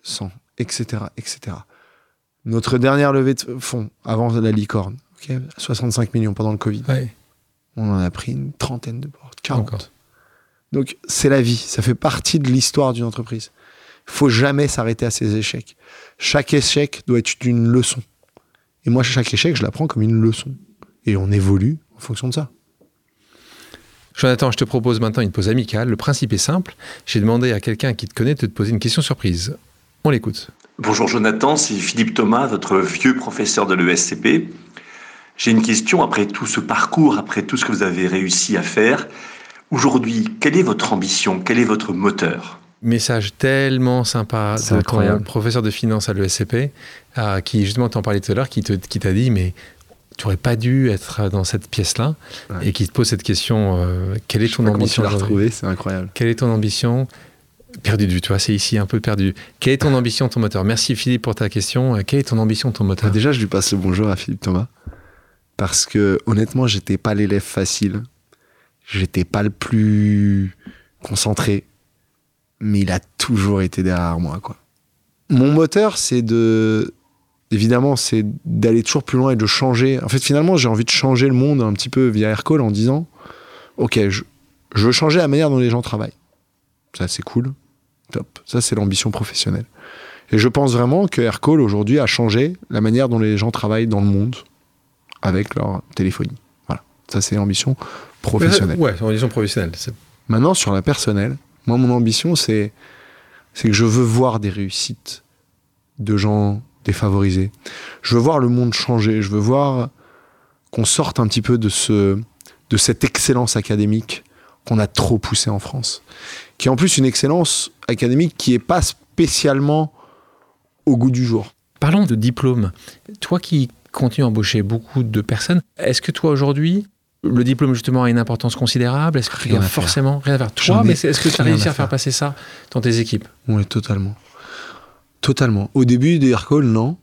100, etc., etc. Notre dernière levée de fonds avant la licorne, ok, 65 millions pendant le Covid. Ouais. On en a pris une trentaine de portes, 40. Encore. Donc c'est la vie, ça fait partie de l'histoire d'une entreprise. Il faut jamais s'arrêter à ses échecs. Chaque échec doit être une leçon. Et moi, chaque échec, je l'apprends comme une leçon. Et on évolue en fonction de ça. Jonathan, je te propose maintenant une pause amicale. Le principe est simple. J'ai demandé à quelqu'un qui te connaît de te poser une question surprise. On l'écoute. Bonjour Jonathan, c'est Philippe Thomas, votre vieux professeur de l'ESCP. J'ai une question après tout ce parcours, après tout ce que vous avez réussi à faire. Aujourd'hui, quelle est votre ambition? Quel est votre moteur? Message tellement sympa de ton incroyable. professeur de finance à l'ESCP, euh, qui justement t'en parlait tout à l'heure, qui t'a dit mais tu aurais pas dû être dans cette pièce-là, Ouais. et qui te pose cette question euh, quelle est Je sais ton tu ambition l'as aujourd'hui? retrouvé, c'est incroyable. Quelle est ton ambition? Perdu de vue, tu vois, c'est ici un peu perdu. Quelle est ton ambition, ton moteur? Merci Philippe pour ta question. Euh, Quelle est ton ambition, ton moteur? Déjà, je lui passe le bonjour à Philippe Thomas. Parce que, honnêtement, j'étais pas l'élève facile. J'étais pas le plus concentré. Mais il a toujours été derrière moi, quoi. Mon moteur, c'est de. Évidemment, c'est d'aller toujours plus loin et de changer. En fait, finalement, j'ai envie de changer le monde un petit peu via Aircall en disant Ok, je, veux changer la manière dont les gens travaillent. Ça, c'est cool. Top. Ça, c'est l'ambition professionnelle. Et je pense vraiment que Aircall aujourd'hui a changé la manière dont les gens travaillent dans le monde avec leur téléphonie. Voilà. Ça, c'est l'ambition professionnelle. Ouais, ambition professionnelle. c'est- Maintenant, sur la personnelle, moi, mon ambition, c'est, c'est que je veux voir des réussites de gens défavorisés. Je veux voir le monde changer. Je veux voir qu'on sorte un petit peu de ce, de cette excellence académique qu'on a trop poussée en France. Qui est en plus une excellence académique qui n'est pas spécialement au goût du jour. Parlons de diplôme. Toi qui continues à embaucher beaucoup de personnes, est-ce que toi aujourd'hui, le diplôme justement a une importance considérable? Est-ce que tu Rien forcément rien à faire? Toi, ai mais est-ce que tu as réussi à à faire passer ça dans tes équipes? Oui, totalement. Totalement. Au début des Aircall, non.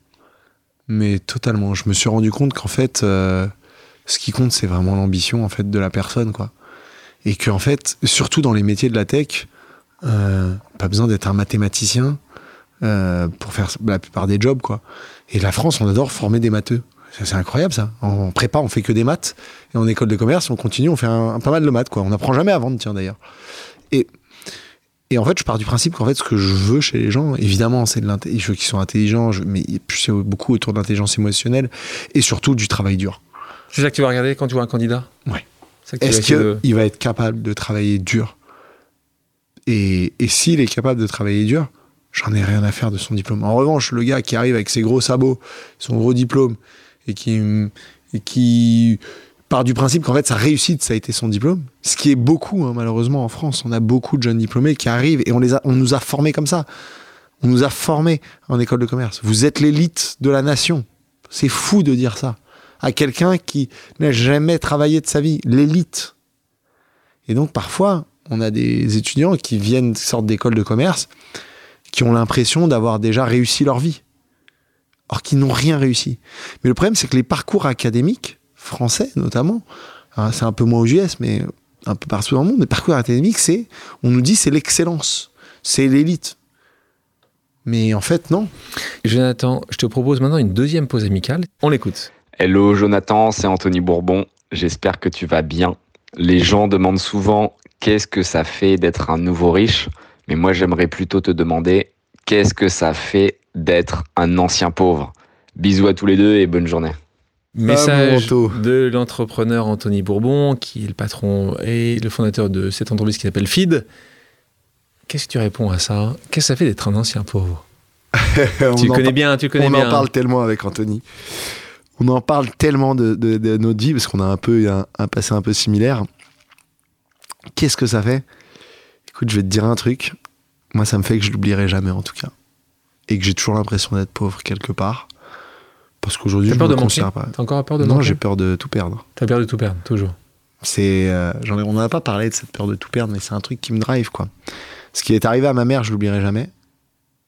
Mais totalement. Je me suis rendu compte qu'en fait, euh, ce qui compte, c'est vraiment l'ambition en fait de la personne, quoi. Et qu'en fait, surtout dans les métiers de la tech, euh, pas besoin d'être un mathématicien euh, pour faire la plupart des jobs, quoi. Et la France, on adore former des matheux. C'est incroyable, ça. En prépa, on fait que des maths. Et en école de commerce, on continue, on fait un, pas mal de maths, quoi. On n'apprend jamais à vendre, tiens, d'ailleurs. Et et en fait, je pars du principe qu'en fait, ce que je veux chez les gens, évidemment, c'est de l'intelligence. Je veux qu'ils soient intelligents, je- mais c'est beaucoup autour de l'intelligence émotionnelle et surtout du travail dur. C'est ça que tu vas regarder quand tu vois un candidat? Vas Est-ce de- qu'il va être capable de travailler dur? Et, et s'il est capable de travailler dur, j'en ai rien à faire de son diplôme. En revanche, le gars qui arrive avec ses gros sabots, son gros diplôme, et qui, part du principe qu'en fait sa réussite, ça a été son diplôme, ce qui est beaucoup, hein, malheureusement, en France. On a beaucoup de jeunes diplômés qui arrivent et on, les a, on nous a formés comme ça. On nous a formés en école de commerce. Vous êtes l'élite de la nation. C'est fou de dire ça à quelqu'un qui n'a jamais travaillé de sa vie, l'élite. Et donc parfois, on a des étudiants qui viennent, qui sortent d'école de commerce, qui ont l'impression d'avoir déjà réussi leur vie, or qu'ils n'ont rien réussi. Mais le problème, c'est que les parcours académiques, français notamment, hein, c'est un peu moins aux US, mais un peu partout dans le monde, les parcours académiques, c'est, on nous dit, c'est l'excellence, c'est l'élite. Mais en fait, non. Jonathan, je te propose maintenant une deuxième pause amicale. On l'écoute. Hello Jonathan, c'est Anthony Bourbon. J'espère que tu vas bien. Les gens demandent souvent qu'est-ce que ça fait d'être un nouveau riche, mais moi j'aimerais plutôt te demander qu'est-ce que ça fait d'être un ancien pauvre? Bisous à tous les deux et bonne journée. Message de l'entrepreneur Anthony Bourbon, qui est le patron et le fondateur de cette entreprise qui s'appelle Feed. Qu'est-ce que tu réponds à ça? Qu'est-ce que ça fait d'être un ancien pauvre? On Tu connais bien, tu connais on bien. en parle tellement avec Anthony. On en parle tellement de, de, de notre vie parce qu'on a un peu un, un passé un peu similaire. Qu'est-ce que ça fait Écoute, je vais te dire un truc. Moi, ça me fait que je l'oublierai jamais en tout cas, et que j'ai toujours l'impression d'être pauvre quelque part, parce qu'aujourd'hui, je peur me de manquer pas. T'as encore peur de Non, j'ai peur de tout perdre. T'as peur de tout perdre, toujours. C'est, euh, on n'en a pas parlé de cette peur de tout perdre, mais c'est un truc qui me drive, quoi. Ce qui est arrivé à ma mère, je l'oublierai jamais.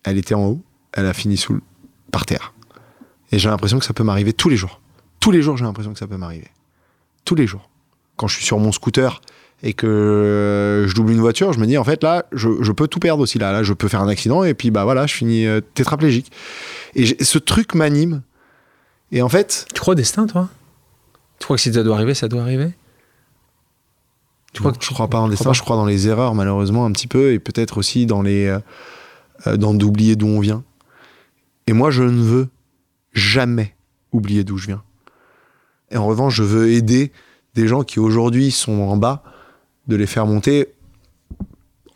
Elle était en haut, elle a fini sous, le- par terre. Et j'ai l'impression que ça peut m'arriver tous les jours. Tous les jours, j'ai l'impression que ça peut m'arriver. Tous les jours. Quand je suis sur mon scooter et que euh, je double une voiture, je me dis, en fait, là, je, je peux tout perdre aussi. Là, là, je peux faire un accident et puis, bah voilà, je finis euh, tétraplégique. Et ce truc m'anime. Et en fait, Tu crois au destin, toi? Tu crois que si ça doit arriver, ça doit arriver? Tu crois que je crois pas en destin, je crois dans les erreurs malheureusement un petit peu et peut-être aussi dans les euh, dans d'oublier d'où on vient. Et moi je ne veux jamais oublier d'où je viens. Et en revanche, je veux aider des gens qui aujourd'hui sont en bas de les faire monter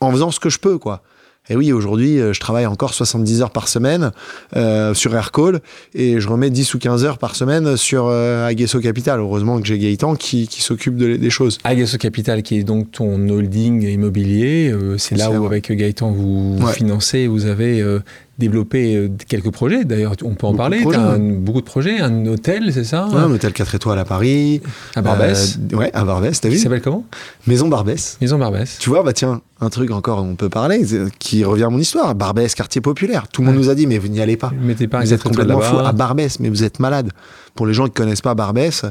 en faisant ce que je peux quoi. Et oui, aujourd'hui, euh, je travaille encore 70 heures par semaine euh, sur Aircall et je remets 10 ou 15 heures par semaine sur euh, Aguesso Capital. Heureusement que j'ai Gaëtan qui, qui s'occupe de- des choses. Agasso Capital, qui est donc ton holding immobilier, euh, c'est là où, vrai. avec Gaëtan, vous Ouais. financez, vous avez euh, développé euh, quelques projets. D'ailleurs, on peut en Beaucoup de parler. ouais. un- beaucoup de projets, un hôtel, c'est ça? Ouais, un hôtel 4 étoiles à Paris. À Barbès. Euh, ouais, à Barbès, t'as vu? s'appelle comment? Maison Barbès. Maison Barbès. Tu vois, bah tiens, un truc encore, on peut parler, qui revient à mon histoire. Barbès, quartier populaire. Tout le monde nous a dit, mais vous n'y allez pas. Mettez pas un Vous êtes complètement fou. À Barbès, mais vous êtes malade. Pour les gens qui connaissent pas Barbès,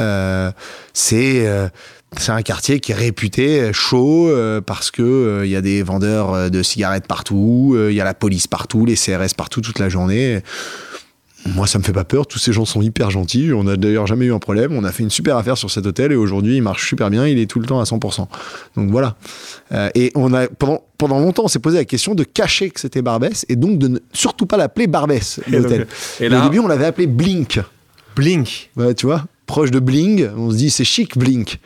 euh, c'est euh, c'est un quartier qui est réputé euh, chaud euh, parce que euh, il y a des vendeurs de cigarettes partout, il y a la police partout, les CRS partout toute la journée. Moi, ça me fait pas peur. Tous ces gens sont hyper gentils. On a d'ailleurs jamais eu un problème. On a fait une super affaire sur cet hôtel et aujourd'hui, il marche super bien. Il est tout le temps à 100%. Donc voilà. Euh, et on a pendant pendant longtemps, on s'est posé la question de cacher que c'était Barbès et donc de ne surtout pas l'appeler Barbès Et donc, l'hôtel. Et Et là, Au début, on l'avait appelé Blink. Blink. Ouais, tu vois, proche de Bling. On se dit c'est chic Blink.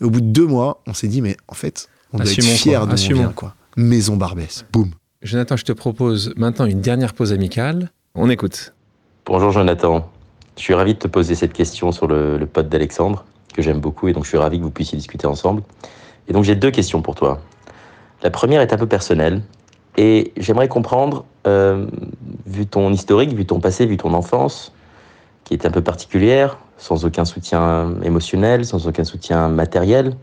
Et au bout de deux mois, on s'est dit mais en fait, on doit Assumons, être fier on Assumons. vient quoi. Maison Barbès. Boum. Jonathan, je te propose maintenant une dernière pause amicale. On écoute. Bonjour Jonathan. Je suis ravi de te poser cette question sur le, le pote d'Alexandre, que j'aime beaucoup, et donc je suis ravi que vous puissiez discuter ensemble. Et donc j'ai deux questions pour toi. La première est un peu personnelle, et j'aimerais comprendre, euh, vu ton historique, vu ton passé, vu ton enfance, qui est un peu particulière, sans aucun soutien émotionnel, sans aucun soutien matériel,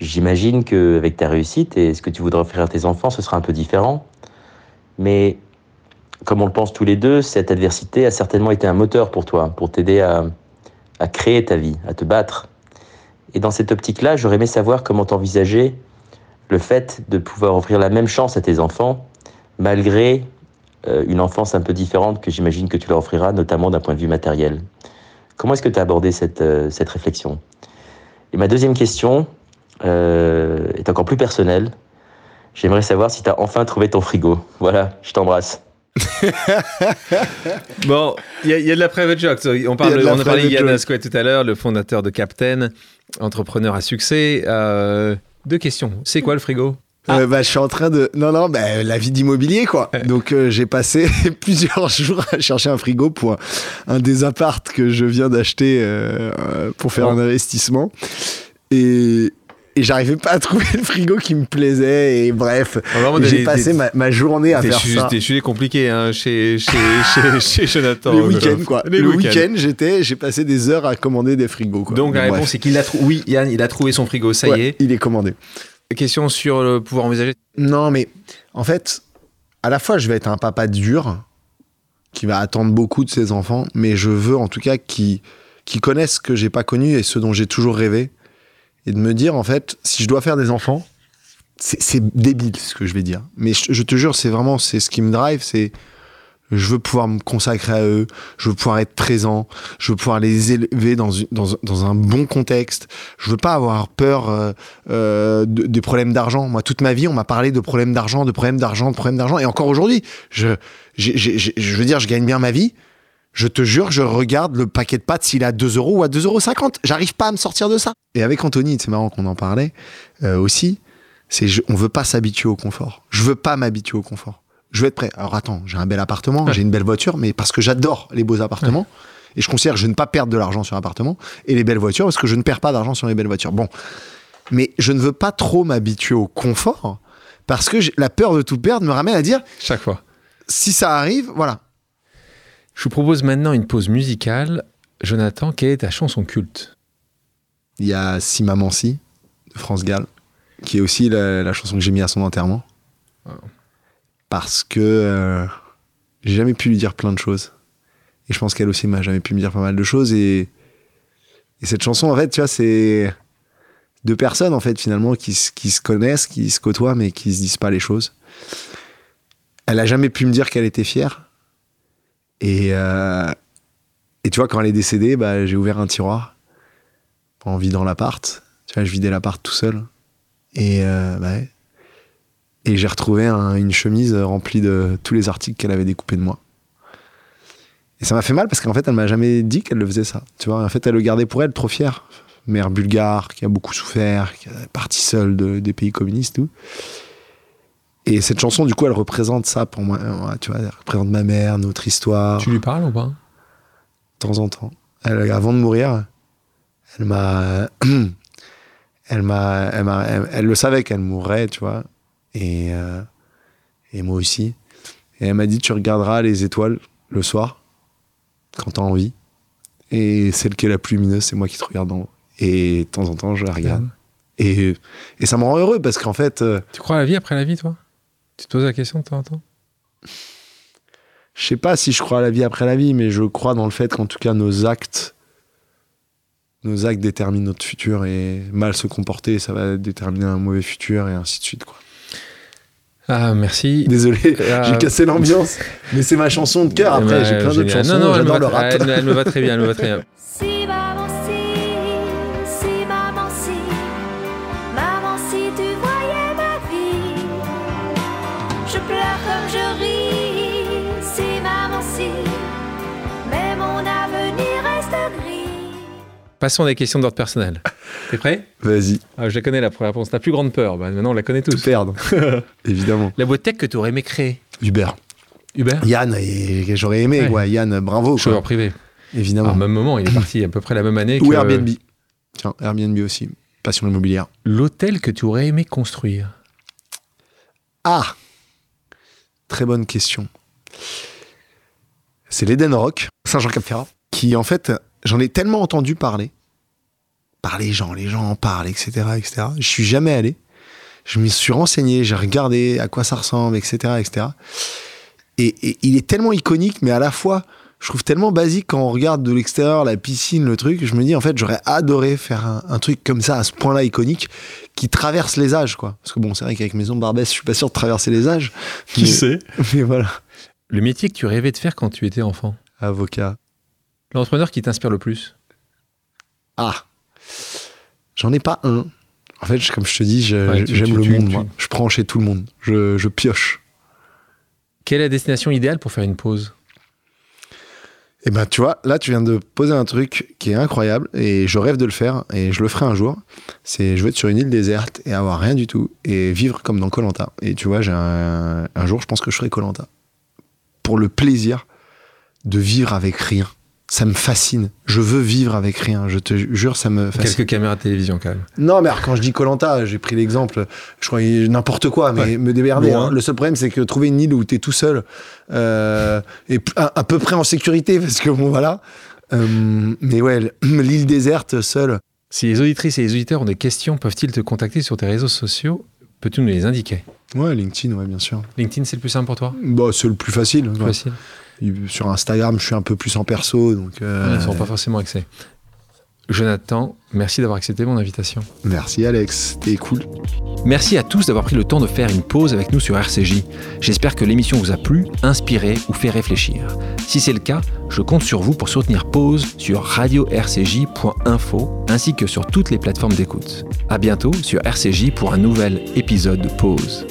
j'imagine qu'avec ta réussite et ce que tu voudras offrir à tes enfants, ce sera un peu différent. Mais comme on le pense tous les deux, cette adversité a certainement été un moteur pour toi, pour t'aider à, créer ta vie, à te battre. Et dans cette optique-là, j'aurais aimé savoir comment t'envisager le fait de pouvoir offrir la même chance à tes enfants, malgré euh, une enfance un peu différente que j'imagine que tu leur offriras, notamment d'un point de vue matériel. Comment est-ce que tu as abordé cette, euh, cette réflexion? Et ma deuxième question euh, est encore plus personnelle. J'aimerais savoir si tu as enfin trouvé ton frigo. Voilà, je t'embrasse. Bon, il y, a- il y a de la private joke. On, a parle, de on a parlé private Yann. Asquet tout à l'heure, le fondateur de Captain, entrepreneur à succès. Euh, deux questions. C'est quoi le frigo? Euh, bah, je suis en train de. Non, non, bah, la vie d'immobilier, quoi. Donc, euh, j'ai passé plusieurs jours à chercher un frigo pour un, des appartes que je viens d'acheter euh, pour faire un investissement. Et. Et j'arrivais pas à trouver le frigo qui me plaisait. Et bref, j'ai passé des- ma, ma journée à faire ça. des sujets compliqués hein, chez, chez, chez, chez Jonathan. Les week-ends, quoi. Les le week-end, j'étais, j'ai passé des heures à commander des frigos, quoi. Donc la bref. réponse est qu'il a trouvé. Oui, Yann, il a trouvé son frigo, ça y est. Il est commandé. Question sur le pouvoir envisager. Non, mais en fait, à la fois, je vais être un papa dur qui va attendre beaucoup de ses enfants, mais je veux en tout cas qu'ils qu'ils connaissent ce que j'ai pas connu et ce dont j'ai toujours rêvé. Et de me dire, en fait, si je dois faire des enfants, c'est débile ce que je vais dire. Mais je, je te jure, c'est vraiment ce qui me drive, c'est je veux pouvoir me consacrer à eux, je veux pouvoir être présent, je veux pouvoir les élever dans, un bon contexte. Je veux pas avoir peur euh, euh, de- des problèmes d'argent. Moi, toute ma vie, on m'a parlé de problèmes d'argent, de problèmes d'argent, de problèmes d'argent. Et encore aujourd'hui, je, veux dire, je gagne bien ma vie. Je te jure, je regarde le paquet de pâtes s'il est à 2 euros ou à 2,50 euros. J'arrive pas à me sortir de ça. Et avec Anthony, c'est marrant qu'on en parlait euh, aussi. C'est on veut pas s'habituer au confort. Je veux pas m'habituer au confort. Je veux être prêt. Alors attends, j'ai un bel appartement, j'ai une belle voiture, mais parce que j'adore les beaux appartements. Et je considère que je ne pas perdre de l'argent sur un appartement et les belles voitures parce que je ne perds pas d'argent sur les belles voitures. Bon, mais je ne veux pas trop m'habituer au confort parce que la peur de tout perdre me ramène à dire Chaque fois. si ça arrive, voilà. Je vous propose maintenant une pause musicale. Jonathan, quelle est ta chanson culte? Il y a Si Maman Si de France Gall, qui est aussi la, la chanson que j'ai mis à son enterrement. Parce que euh, j'ai jamais pu lui dire plein de choses. Et je pense qu'elle aussi m'a jamais pu me dire pas mal de choses. Et, et cette chanson, en fait, tu vois, c'est deux personnes, en fait, finalement, qui, se- connaissent, qui se côtoient, mais qui se disent pas les choses. Elle a jamais pu me dire qu'elle était fière. Et, euh, tu vois, quand elle est décédée, bah, j'ai ouvert un tiroir en vidant l'appart. Tu vois, je vidais l'appart tout seul. Et, euh, bah. Et j'ai retrouvé un- une chemise remplie de tous les articles qu'elle avait découpés de moi. Et ça m'a fait mal parce qu'en fait, elle m'a jamais dit qu'elle le faisait ça. Tu vois, en fait, elle le gardait pour elle, trop fière. Mère bulgare, qui a beaucoup souffert, qui est partie seule de- des pays communistes, tout. Et cette chanson, du coup, elle représente ça pour moi. Tu vois, elle représente ma mère, notre histoire Tu lui parles ou pas? De temps en temps. Elle, avant de mourir, elle m'a, elle m'a, elle, elle- elle le savait qu'elle mourrait, tu vois, et euh, et moi aussi. Et elle m'a dit, tu regarderas les étoiles le soir quand t'as envie, et celle qui est la plus lumineuse, c'est moi qui te regarde en haut. Et de temps en temps, je la regarde. Et, et ça me rend heureux parce qu'en fait, euh, Tu crois à la vie après la vie, toi? Tu te poses la question de temps en temps? Je sais pas si je crois à la vie après la vie, mais je crois dans le fait qu'en tout cas nos actes, nos actes déterminent notre futur et mal se comporter, ça va déterminer un mauvais futur et ainsi de suite. Quoi. Ah, merci. Désolé, j'ai cassé l'ambiance, mais c'est ma chanson de cœur. Après, Ouais, j'ai plein d'autres chansons. Non, non, elle me, J'adore le va, rap. elle- elle me va très bien, elle me va très bien. Passons à des questions d'ordre personnel. T'es prêt? Vas-y, Ah, Je la connais la première réponse. Ta plus grande peur bah, Maintenant, on la connaît tout tous. perdre. Évidemment. La boîte tech que tu aurais aimé créer? Uber. Uber? Yann, et j'aurais aimé, Ouais. quoi. Yann, bravo. Chauffeur privé. Évidemment. Au même moment, il est parti à peu près la même année Ou que Airbnb. Tiens, Airbnb aussi. Passion immobilière. l'hôtel que tu aurais aimé construire? Ah Très bonne question. C'est l'Eden Rock, Saint-Jean-Cap-Ferrat, qui en fait, j'en ai tellement entendu parler, par les gens, les gens en parlent, etc., etc. Je suis jamais allé. Je m'y suis renseigné, j'ai regardé à quoi ça ressemble, etc., etc. Et, et il est tellement iconique, mais à la fois, je trouve tellement basique quand on regarde de l'extérieur la piscine, le truc. Je me dis, en fait, j'aurais adoré faire un, un truc comme ça, à ce point-là iconique, qui traverse les âges, quoi. Parce que bon, c'est vrai qu'avec Maison Barbès, je suis pas sûr de traverser les âges. mais- sait Mais voilà. Le métier que tu rêvais de faire quand tu étais enfant? Avocat. L'entrepreneur qui t'inspire le plus? Ah J'en ai pas un. En fait, comme je te dis, Ouais, j'aime le tu- monde, tu- moi. Je prends chez tout le monde. Je, je pioche. Quelle est la destination idéale pour faire une pause? Et ben, tu vois, là, tu viens de poser un truc qui est incroyable et je rêve de le faire et je le ferai un jour. C'est je veux être sur une île déserte et avoir rien du tout et vivre comme dans Colanta. Et tu vois, j'ai un, un jour, je pense que je ferai Colanta pour le plaisir de vivre avec rien. Ça me fascine. Je veux vivre avec rien. Je te jure, ça me fascine. Quelques caméras de télévision quand même. Non, mais alors, quand je dis Colanta, j'ai pris l'exemple, je crois n'importe quoi, mais Ouais. me démerder. Hein. Le seul problème, c'est que trouver une île où t'es tout seul euh, et à, à peu près en sécurité, parce que bon, voilà. Euh, mais ouais, l'île déserte seule. Si les auditrices et les auditeurs ont des questions, peuvent-ils te contacter sur tes réseaux sociaux? Peux-tu nous les indiquer? Ouais, LinkedIn, ouais, bien sûr. LinkedIn, c'est le plus simple pour toi? Bah, c'est le plus facile. Plus ouais. Facile. Sur Instagram, je suis un peu plus en perso, donc. euh, Ils ne sont pas forcément accès. Jonathan, merci d'avoir accepté mon invitation. Merci Alex, t'es cool. Merci à tous d'avoir pris le temps de faire une pause avec nous sur RCJ. J'espère que l'émission vous a plu, inspiré ou fait réfléchir. Si c'est le cas, je compte sur vous pour soutenir Pause sur radio-rcj.info ainsi que sur toutes les plateformes d'écoute. À bientôt sur RCJ pour un nouvel épisode de Pause.